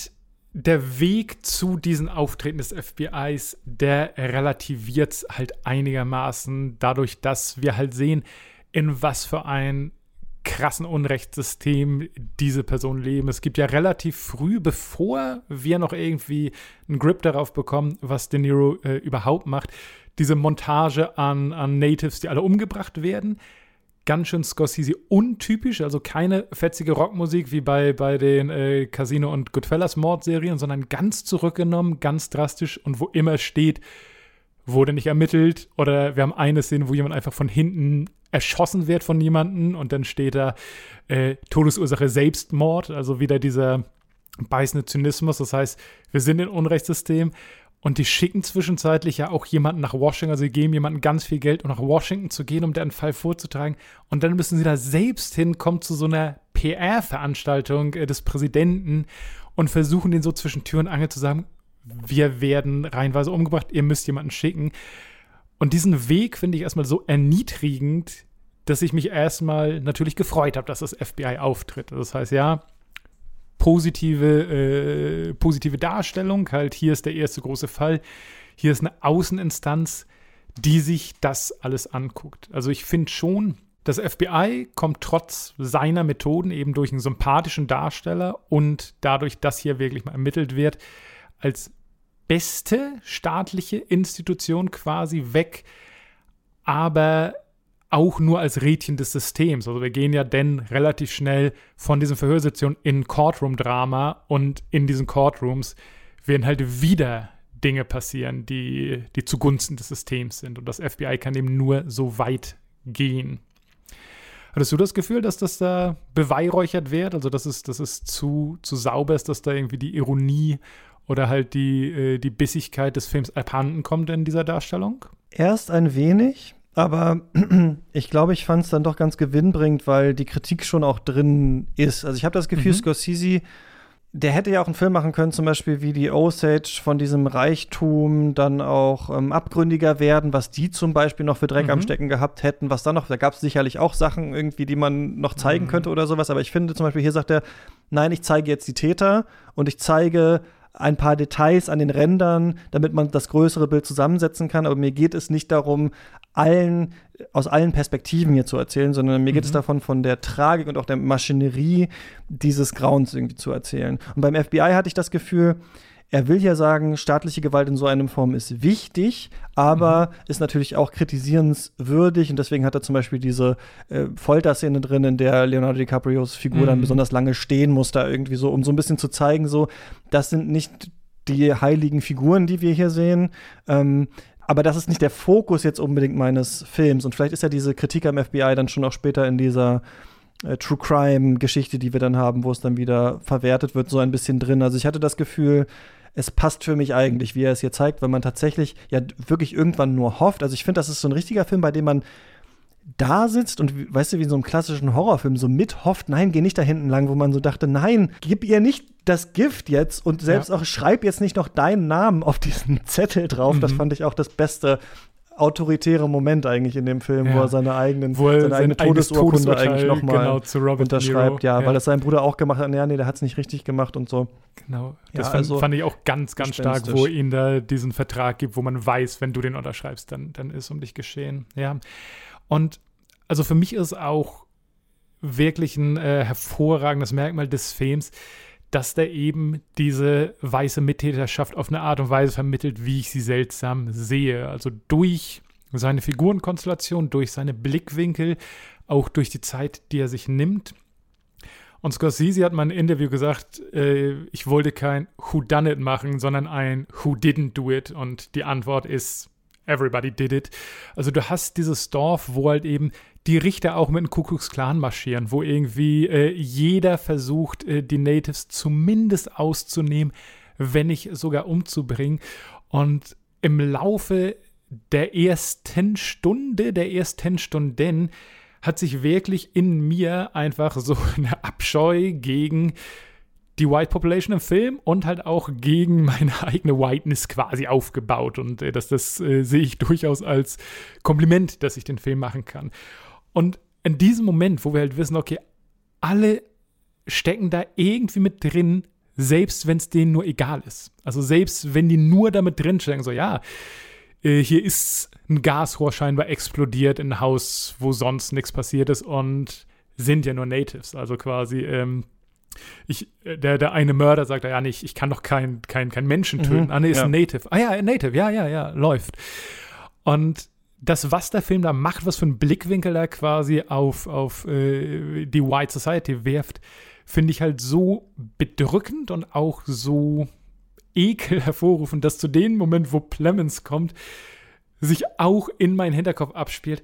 der Weg zu diesen Auftreten des FBIs, der relativiert es halt einigermaßen dadurch, dass wir halt sehen, in was für ein krassen Unrechtssystem diese Personen leben. Es gibt ja relativ früh, bevor wir noch irgendwie einen Grip darauf bekommen, was De Niro äh, überhaupt macht, diese Montage an, an Natives, die alle umgebracht werden. Ganz schön Scorsese untypisch, also keine fetzige Rockmusik wie bei, bei den äh, Casino- und Goodfellas-Mordserien, sondern ganz zurückgenommen, ganz drastisch und wo immer steht, wurde nicht ermittelt oder wir haben eine Szene, wo jemand einfach von hinten erschossen wird von jemandem und dann steht da äh, Todesursache Selbstmord, also wieder dieser beißende Zynismus. Das heißt, wir sind im Unrechtssystem und die schicken zwischenzeitlich ja auch jemanden nach Washington, also sie geben jemandem ganz viel Geld, um nach Washington zu gehen, um deren Fall vorzutragen. Und dann müssen sie da selbst hinkommen zu so einer PR-Veranstaltung äh, des Präsidenten und versuchen den so zwischen Tür und Angel zu sagen, wir werden reihenweise umgebracht, ihr müsst jemanden schicken. Und diesen Weg finde ich erstmal so erniedrigend, dass ich mich erstmal natürlich gefreut habe, dass das FBI auftritt. Das heißt, ja, positive, äh, positive Darstellung, halt hier ist der erste große Fall, hier ist eine Außeninstanz, die sich das alles anguckt. Also ich finde schon, das FBI kommt trotz seiner Methoden eben durch einen sympathischen Darsteller und dadurch, dass hier wirklich mal ermittelt wird, als beste staatliche Institution quasi weg, aber auch nur als Rädchen des Systems. Also wir gehen ja denn relativ schnell von diesen Verhörsitzungen in Courtroom-Drama und in diesen Courtrooms werden halt wieder Dinge passieren, die, die zugunsten des Systems sind. Und das FBI kann eben nur so weit gehen. Hattest du das Gefühl, dass das da beweihräuchert wird? Also, dass es, dass es zu, zu sauber ist, dass da irgendwie die Ironie oder halt die, äh, die Bissigkeit des Films abhanden kommt in dieser Darstellung? Erst ein wenig, aber ich glaube, ich fand es dann doch ganz gewinnbringend, weil die Kritik schon auch drin ist. Also ich habe das Gefühl, mhm. Scorsese, der hätte ja auch einen Film machen können, zum Beispiel wie die Osage von diesem Reichtum dann auch ähm, abgründiger werden, was die zum Beispiel noch für Dreck mhm. am Stecken gehabt hätten, was dann noch, da gab es sicherlich auch Sachen irgendwie, die man noch zeigen mhm. könnte oder sowas. Aber ich finde zum Beispiel, hier sagt er, nein, ich zeige jetzt die Täter und ich zeige ein paar Details an den Rändern, damit man das größere Bild zusammensetzen kann. Aber mir geht es nicht darum, allen, aus allen Perspektiven hier zu erzählen, sondern mir geht es mhm. davon, von der Tragik und auch der Maschinerie dieses Grauens irgendwie zu erzählen. Und beim FBI hatte ich das Gefühl, er will ja sagen, staatliche Gewalt in so einer Form ist wichtig, aber mhm. ist natürlich auch kritisierenswürdig. Und deswegen hat er zum Beispiel diese äh, Folterszene drin, in der Leonardo DiCaprios Figur mhm. dann besonders lange stehen muss, da irgendwie so, um so ein bisschen zu zeigen, so, das sind nicht die heiligen Figuren, die wir hier sehen. Ähm, aber das ist nicht der Fokus jetzt unbedingt meines Films. Und vielleicht ist ja diese Kritik am FBI dann schon auch später in dieser äh, True Crime-Geschichte, die wir dann haben, wo es dann wieder verwertet wird, so ein bisschen drin. Also ich hatte das Gefühl, es passt für mich eigentlich, wie er es hier zeigt, weil man tatsächlich ja wirklich irgendwann nur hofft. Also ich finde, das ist so ein richtiger Film, bei dem man da sitzt und weißt du, wie in so einem klassischen Horrorfilm so mithofft, nein, geh nicht da hinten lang, wo man so dachte, nein, gib ihr nicht das Gift jetzt und selbst ja. auch schreib jetzt nicht noch deinen Namen auf diesen Zettel drauf. Mhm. Das fand ich auch das Beste autoritäre Moment eigentlich in dem Film, ja. wo er seine eigenen wo er seine eigene Todesurkunde eigentlich nochmal genau, unterschreibt. Ja, ja, weil das sein Bruder auch gemacht hat. Ja, nee, der hat es nicht richtig gemacht und so. Genau. Das ja, fand, also fand, ich auch ganz, ganz stark, wo er ihm da diesen Vertrag gibt, wo man weiß, wenn du den unterschreibst, dann, dann ist um dich geschehen. Ja. Und also für mich ist auch wirklich ein äh, hervorragendes Merkmal des Films, dass der eben diese weiße Mittäterschaft auf eine Art und Weise vermittelt, wie ich sie seltsam sehe. Also durch seine Figurenkonstellation, durch seine Blickwinkel, auch durch die Zeit, die er sich nimmt. Und Scorsese hat mal in einem Interview gesagt, äh, ich wollte kein Who Done It machen, sondern ein Who Didn't Do It. Und die Antwort ist Everybody did it. Also du hast dieses Dorf, wo halt eben die Richter auch mit dem Kuckucksklan marschieren, wo irgendwie äh, jeder versucht, äh, die Natives zumindest auszunehmen, wenn nicht sogar umzubringen. Und im Laufe der ersten Stunde, der ersten Stunden, hat sich wirklich in mir einfach so eine Abscheu gegen die White Population im Film und halt auch gegen meine eigene Whiteness quasi aufgebaut. Und äh, das, das äh, sehe ich durchaus als Kompliment, dass ich den Film machen kann. Und in diesem Moment, wo wir halt wissen, okay, alle stecken da irgendwie mit drin, selbst wenn es denen nur egal ist. Also selbst wenn die nur damit drin stecken, so ja, äh, hier ist ein Gasrohr scheinbar explodiert in ein Haus, wo sonst nichts passiert ist und sind ja nur Natives. Also quasi ähm, ich, äh, der, der eine Mörder sagt, ja, nicht, ich kann doch keinen kein, kein Menschen töten. Mhm, ah, nee, ist ja. ein Native. Ah ja, Native, ja, ja, ja, läuft. Und das, was der Film da macht, was für einen Blickwinkel er quasi auf, auf äh, die White Society wirft, finde ich halt so bedrückend und auch so ekel hervorrufend, dass zu dem Moment, wo Clemens kommt, sich auch in meinen Hinterkopf abspielt,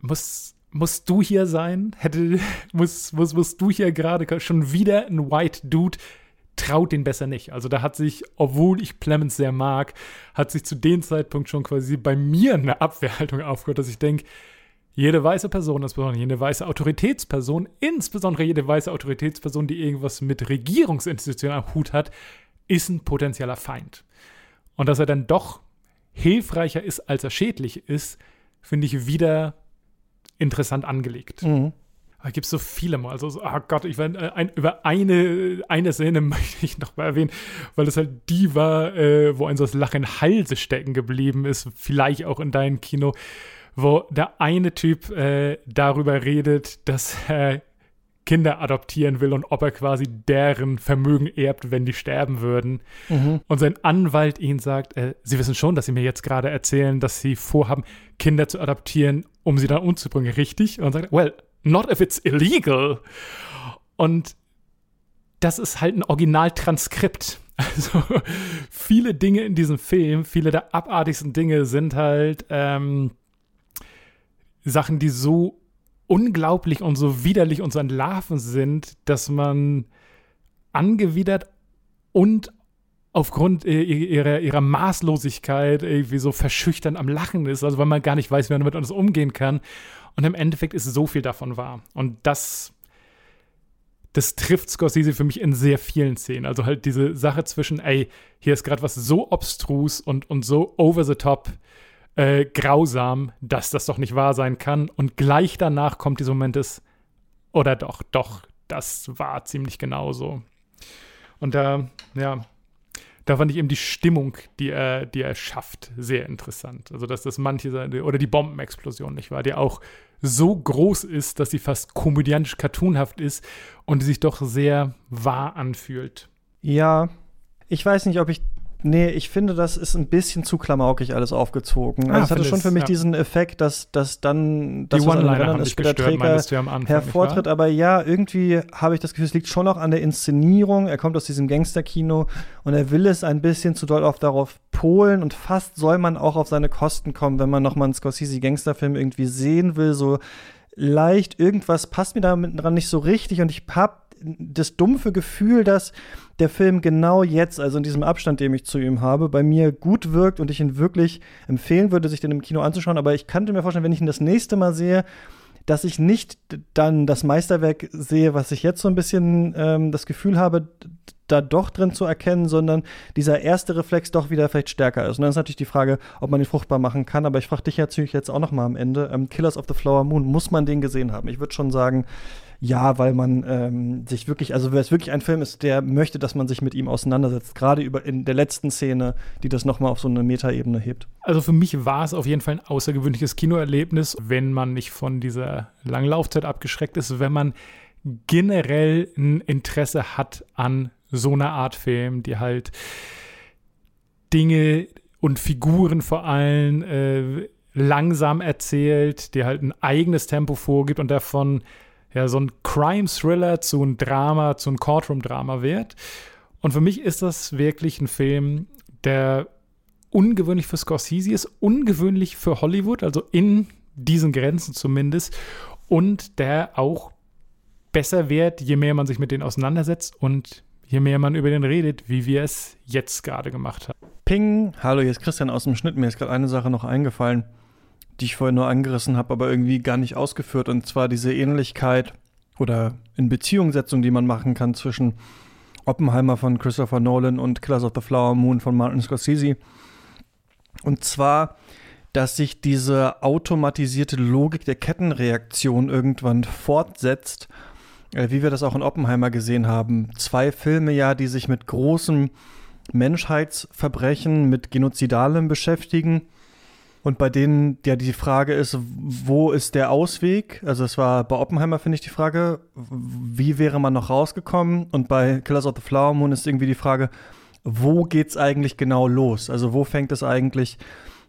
muss musst du hier sein? Hätte, muss, muss, musst du hier gerade schon wieder ein White Dude? Traut den besser nicht. Also da hat sich, obwohl ich Clemens sehr mag, hat sich zu dem Zeitpunkt schon quasi bei mir eine Abwehrhaltung aufgehört, dass ich denke, jede weiße Person, insbesondere jede weiße Autoritätsperson, insbesondere jede weiße Autoritätsperson, die irgendwas mit Regierungsinstitutionen am Hut hat, ist ein potenzieller Feind. Und dass er dann doch hilfreicher ist, als er schädlich ist, finde ich wieder interessant angelegt. Mhm. Da gibt es so viele mal. Also, so, oh Gott, ich war, äh, ein, über eine, eine Szene möchte ich noch mal erwähnen, weil es halt die war, äh, wo ein so das Lachen im Halse stecken geblieben ist, vielleicht auch in deinem Kino, wo der eine Typ äh, darüber redet, dass er Kinder adoptieren will und ob er quasi deren Vermögen erbt, wenn die sterben würden. Mhm. Und sein Anwalt ihn sagt, äh, Sie wissen schon, dass Sie mir jetzt gerade erzählen, dass Sie vorhaben, Kinder zu adoptieren, um sie dann umzubringen, richtig? Und sagt, well, not if it's illegal. Und das ist halt ein Originaltranskript. Also viele Dinge in diesem Film, viele der abartigsten Dinge sind halt ähm, Sachen, die so unglaublich und so widerlich und so entlarven sind, dass man angewidert und aufgrund ihrer, ihrer Maßlosigkeit irgendwie so verschüchtern am Lachen ist, also weil man gar nicht weiß, wie man damit uns umgehen kann. Und im Endeffekt ist so viel davon wahr. Und das, das trifft Scorsese für mich in sehr vielen Szenen. Also halt diese Sache zwischen, ey, hier ist gerade was so obstrus und, und so over the top äh, grausam, dass das doch nicht wahr sein kann. Und gleich danach kommt dieser Moment des, oder doch, doch, das war ziemlich genauso. Und da, ja, da fand ich eben die Stimmung, die er, die er schafft, sehr interessant. Also, dass das manche, oder die Bombenexplosion, nicht wahr, die auch so groß ist, dass sie fast komödiantisch cartoonhaft ist und die sich doch sehr wahr anfühlt. Ja, ich weiß nicht, ob ich Nee, ich finde, das ist ein bisschen zu klamaukig alles aufgezogen. Ah, also es hatte schon für mich ja. diesen Effekt, dass, dass dann das, Die was an den Rändern ist, der Träger Anfang, hervortritt. Aber ja, irgendwie habe ich das Gefühl, es liegt schon auch an der Inszenierung. Er kommt aus diesem Gangsterkino und er will es ein bisschen zu doll oft darauf polen und fast soll man auch auf seine Kosten kommen, wenn man nochmal einen Scorsese-Gangsterfilm irgendwie sehen will. So leicht irgendwas passt mir da dran nicht so richtig und ich habe das dumpfe Gefühl, dass der Film genau jetzt, also in diesem Abstand, den ich zu ihm habe, bei mir gut wirkt und ich ihn wirklich empfehlen würde, sich den im Kino anzuschauen. Aber ich könnte mir vorstellen, wenn ich ihn das nächste Mal sehe, dass ich nicht dann das Meisterwerk sehe, was ich jetzt so ein bisschen ähm, das Gefühl habe, da doch drin zu erkennen, sondern dieser erste Reflex doch wieder vielleicht stärker ist. Und dann ist natürlich die Frage, ob man ihn fruchtbar machen kann. Aber ich frage dich natürlich jetzt auch noch mal am Ende. Ähm, Killers of the Flower Moon, muss man den gesehen haben? Ich würde schon sagen, ja, weil man ähm, sich wirklich, also wer es wirklich ein Film ist, der möchte, dass man sich mit ihm auseinandersetzt. Gerade über in der letzten Szene, die das noch mal auf so eine Metaebene hebt. Also für mich war es auf jeden Fall ein außergewöhnliches Kinoerlebnis, wenn man nicht von dieser langen Laufzeit abgeschreckt ist, wenn man generell ein Interesse hat an so einer Art Film, die halt Dinge und Figuren vor allem äh, langsam erzählt, die halt ein eigenes Tempo vorgibt und davon ja, so ein Crime-Thriller zu einem Drama, zu einem Courtroom-Drama wird. Und für mich ist das wirklich ein Film, der ungewöhnlich für Scorsese ist, ungewöhnlich für Hollywood, also in diesen Grenzen zumindest, und der auch besser wird, je mehr man sich mit denen auseinandersetzt und je mehr man über den redet, wie wir es jetzt gerade gemacht haben. Ping, hallo, hier ist Christian aus dem Schnitt. Mir ist gerade eine Sache noch eingefallen die ich vorher nur angerissen habe, aber irgendwie gar nicht ausgeführt. Und zwar diese Ähnlichkeit oder in Beziehungssetzung, die man machen kann zwischen Oppenheimer von Christopher Nolan und Killers of the Flower Moon von Martin Scorsese. Und zwar, dass sich diese automatisierte Logik der Kettenreaktion irgendwann fortsetzt, äh, wie wir das auch in Oppenheimer gesehen haben. Zwei Filme ja, die sich mit großen Menschheitsverbrechen, mit Genozidalem beschäftigen und bei denen ja die Frage ist, wo ist der Ausweg? Also es war bei Oppenheimer, finde ich, die Frage, wie wäre man noch rausgekommen? Und bei Killers of the Flower Moon ist irgendwie die Frage, wo geht's eigentlich genau los? Also wo fängt es eigentlich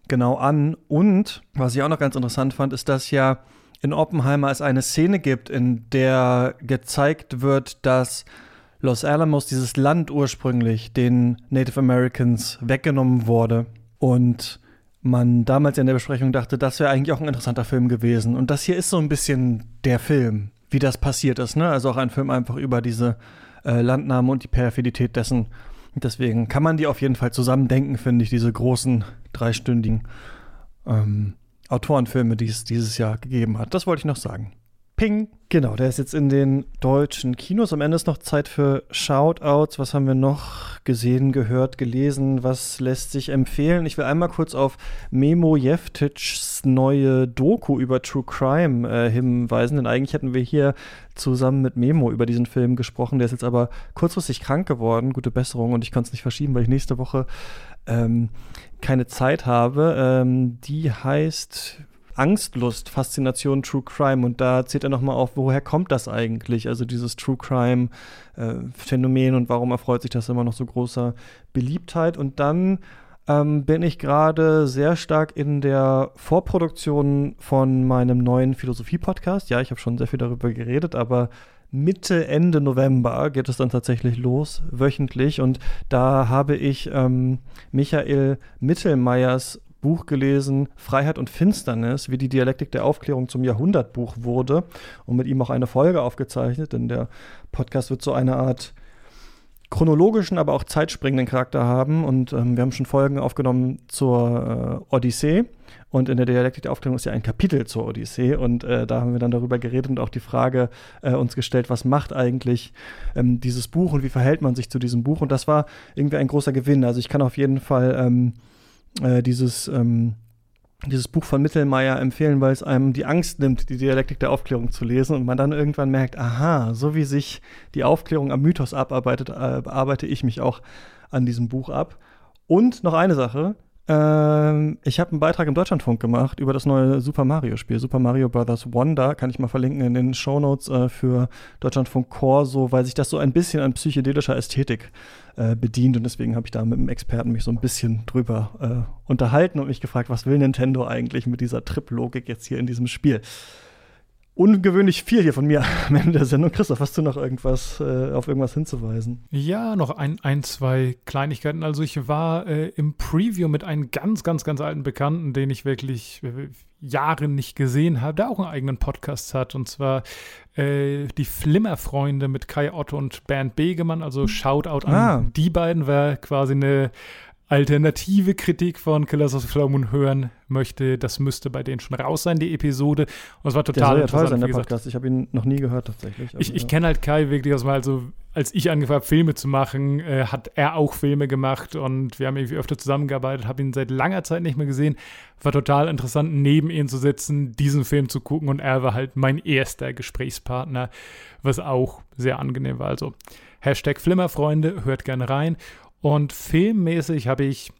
genau an? Und was ich auch noch ganz interessant fand, ist, dass ja in Oppenheimer es eine Szene gibt, in der gezeigt wird, dass Los Alamos, dieses Land ursprünglich, den Native Americans weggenommen wurde. Und man damals in der Besprechung dachte, das wäre eigentlich auch ein interessanter Film gewesen. Und das hier ist so ein bisschen der Film, wie das passiert ist. Ne? Also auch ein Film einfach über diese äh, Landnahme und die Perfidität dessen. deswegen kann man die auf jeden Fall zusammen denken, finde ich, diese großen dreistündigen ähm, Autorenfilme, die es dieses Jahr gegeben hat. Das wollte ich noch sagen. Ping. Genau, der ist jetzt in den deutschen Kinos. Am Ende ist noch Zeit für Shoutouts. Was haben wir noch gesehen, gehört, gelesen? Was lässt sich empfehlen? Ich will einmal kurz auf Memo Jeftics neue Doku über True Crime äh, hinweisen, denn eigentlich hätten wir hier zusammen mit Memo über diesen Film gesprochen. Der ist jetzt aber kurzfristig krank geworden. Gute Besserung und ich konnte es nicht verschieben, weil ich nächste Woche ähm, keine Zeit habe. Ähm, die heißt Angstlust, Faszination True Crime. Und da zählt er nochmal auf, woher kommt das eigentlich? Also dieses True Crime-Phänomen äh, und warum erfreut sich das immer noch so großer Beliebtheit? Und dann ähm, bin ich gerade sehr stark in der Vorproduktion von meinem neuen Philosophie-Podcast. Ja, ich habe schon sehr viel darüber geredet, aber Mitte, Ende November geht es dann tatsächlich los, wöchentlich. Und da habe ich ähm, Michael Mittelmeiers Buch gelesen, Freiheit und Finsternis, wie die Dialektik der Aufklärung zum Jahrhundertbuch wurde und mit ihm auch eine Folge aufgezeichnet, denn der Podcast wird so eine Art chronologischen, aber auch zeitspringenden Charakter haben und ähm, wir haben schon Folgen aufgenommen zur äh, Odyssee und in der Dialektik der Aufklärung ist ja ein Kapitel zur Odyssee und äh, da haben wir dann darüber geredet und auch die Frage äh, uns gestellt, was macht eigentlich ähm, dieses Buch und wie verhält man sich zu diesem Buch und das war irgendwie ein großer Gewinn. Also ich kann auf jeden Fall ähm, äh, dieses, ähm, dieses Buch von Mittelmeier empfehlen, weil es einem die Angst nimmt, die Dialektik der Aufklärung zu lesen und man dann irgendwann merkt, aha, so wie sich die Aufklärung am Mythos abarbeitet, äh, arbeite ich mich auch an diesem Buch ab. Und noch eine Sache, ähm, ich habe einen Beitrag im Deutschlandfunk gemacht über das neue Super Mario-Spiel, Super Mario Bros. Wonder. Kann ich mal verlinken in den Shownotes äh, für Deutschlandfunk Core, so, weil sich das so ein bisschen an psychedelischer Ästhetik äh, bedient. Und deswegen habe ich da mit dem Experten mich so ein bisschen drüber äh, unterhalten und mich gefragt, was will Nintendo eigentlich mit dieser Trip-Logik jetzt hier in diesem Spiel? Ungewöhnlich viel hier von mir am Ende der Sendung. Christoph, hast du noch irgendwas, äh, auf irgendwas hinzuweisen? Ja, noch ein, ein zwei Kleinigkeiten. Also ich war äh, im Preview mit einem ganz, ganz, ganz alten Bekannten, den ich wirklich äh, Jahre nicht gesehen habe, der auch einen eigenen Podcast hat. Und zwar äh, die Flimmerfreunde mit Kai Otto und Bernd Begemann. Also Shoutout ah. an die beiden, war quasi eine alternative Kritik von Killers of the Flower Moon hören möchte, das müsste bei denen schon raus sein, die Episode. Und es war total der soll ja toll sein, der Podcast. Ich habe ihn noch nie gehört tatsächlich. Ich, ich ja. kenne halt Kai wirklich aus mal, also als ich angefangen habe, Filme zu machen, äh, hat er auch Filme gemacht und wir haben irgendwie öfter zusammengearbeitet, habe ihn seit langer Zeit nicht mehr gesehen. War total interessant, neben ihm zu sitzen, diesen Film zu gucken und er war halt mein erster Gesprächspartner, was auch sehr angenehm war. Also Hashtag Flimmerfreunde, hört gerne rein. Und filmmäßig habe ich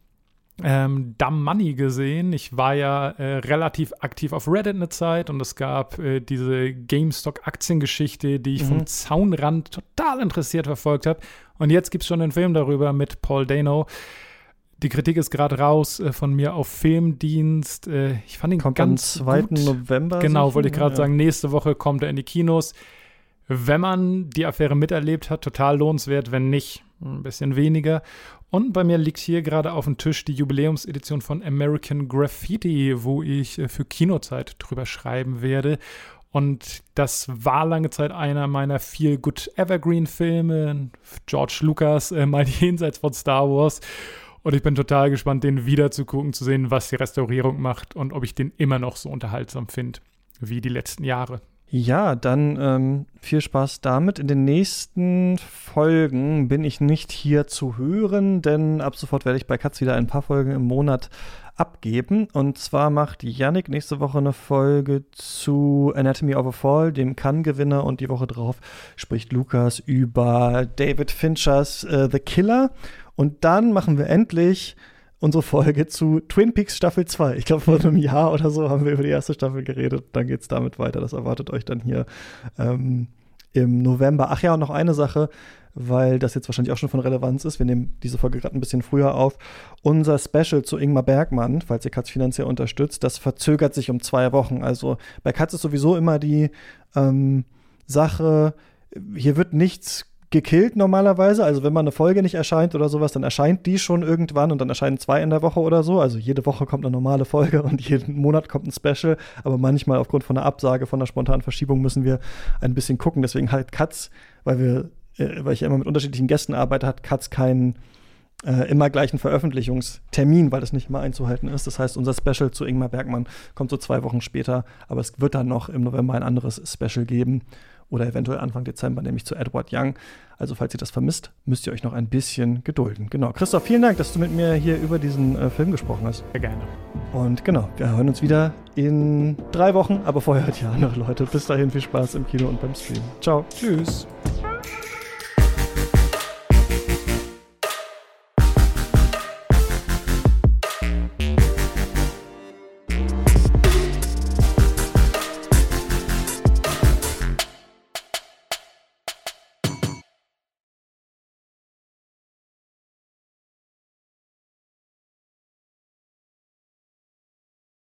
ähm, Dumb Money gesehen. Ich war ja äh, relativ aktiv auf Reddit eine Zeit und es gab äh, diese GameStop-Aktiengeschichte, die ich mhm. vom Zaunrand total interessiert verfolgt habe. Und jetzt gibt es schon einen Film darüber mit Paul Dano. Die Kritik ist gerade raus äh, von mir auf Filmdienst. Äh, ich fand ihn kommt ganz am 2. Gut. November. Genau, wollte ich gerade ja. sagen. Nächste Woche kommt er in die Kinos. Wenn man die Affäre miterlebt hat, total lohnenswert. Wenn nicht, ein bisschen weniger. Und bei mir liegt hier gerade auf dem Tisch die Jubiläumsedition von American Graffiti, wo ich äh, für Kinozeit drüber schreiben werde. Und das war lange Zeit einer meiner Feel Good Evergreen-Filme. George Lucas, äh, mal jenseits von Star Wars. Und ich bin total gespannt, den wieder zu gucken, zu sehen, was die Restaurierung macht und ob ich den immer noch so unterhaltsam finde wie die letzten Jahre. Ja, dann ähm, viel Spaß damit. In den nächsten Folgen bin ich nicht hier zu hören, denn ab sofort werde ich bei Katz wieder ein paar Folgen im Monat abgeben. Und zwar macht Yannick nächste Woche eine Folge zu Anatomy of a Fall, dem Cannes-Gewinner, und die Woche drauf spricht Lukas über David Finchers uh, The Killer. Und dann machen wir endlich unsere Folge zu Twin Peaks Staffel 2. Ich glaube, vor einem Jahr oder so haben wir über die erste Staffel geredet. Dann geht es damit weiter. Das erwartet euch dann hier ähm, im November. Ach ja, und noch eine Sache, weil das jetzt wahrscheinlich auch schon von Relevanz ist. Wir nehmen diese Folge gerade ein bisschen früher auf. Unser Special zu Ingmar Bergmann, falls ihr Katz finanziell unterstützt, das verzögert sich um zwei Wochen. Also bei Katz ist sowieso immer die ähm, Sache, hier wird nichts gekillt normalerweise. Also wenn man eine Folge nicht erscheint oder sowas, dann erscheint die schon irgendwann und dann erscheinen zwei in der Woche oder so. Also jede Woche kommt eine normale Folge und jeden Monat kommt ein Special. Aber manchmal aufgrund von einer Absage, von einer spontanen Verschiebung müssen wir ein bisschen gucken. Deswegen halt Katz, weil wir, äh, weil ich ja immer mit unterschiedlichen Gästen arbeite, hat Katz keinen äh, immer gleichen Veröffentlichungstermin, weil das nicht immer einzuhalten ist. Das heißt, unser Special zu Ingmar Bergmann kommt so zwei Wochen später, aber es wird dann noch im November ein anderes Special geben oder eventuell Anfang Dezember, nämlich zu Edward Young. Also falls ihr das vermisst, müsst ihr euch noch ein bisschen gedulden. Genau. Christoph, vielen Dank, dass du mit mir hier über diesen äh, Film gesprochen hast. Sehr gerne. Und genau, wir hören uns wieder in drei Wochen, aber vorher hört ihr andere Leute. Bis dahin viel Spaß im Kino und beim Stream. Ciao. Tschüss.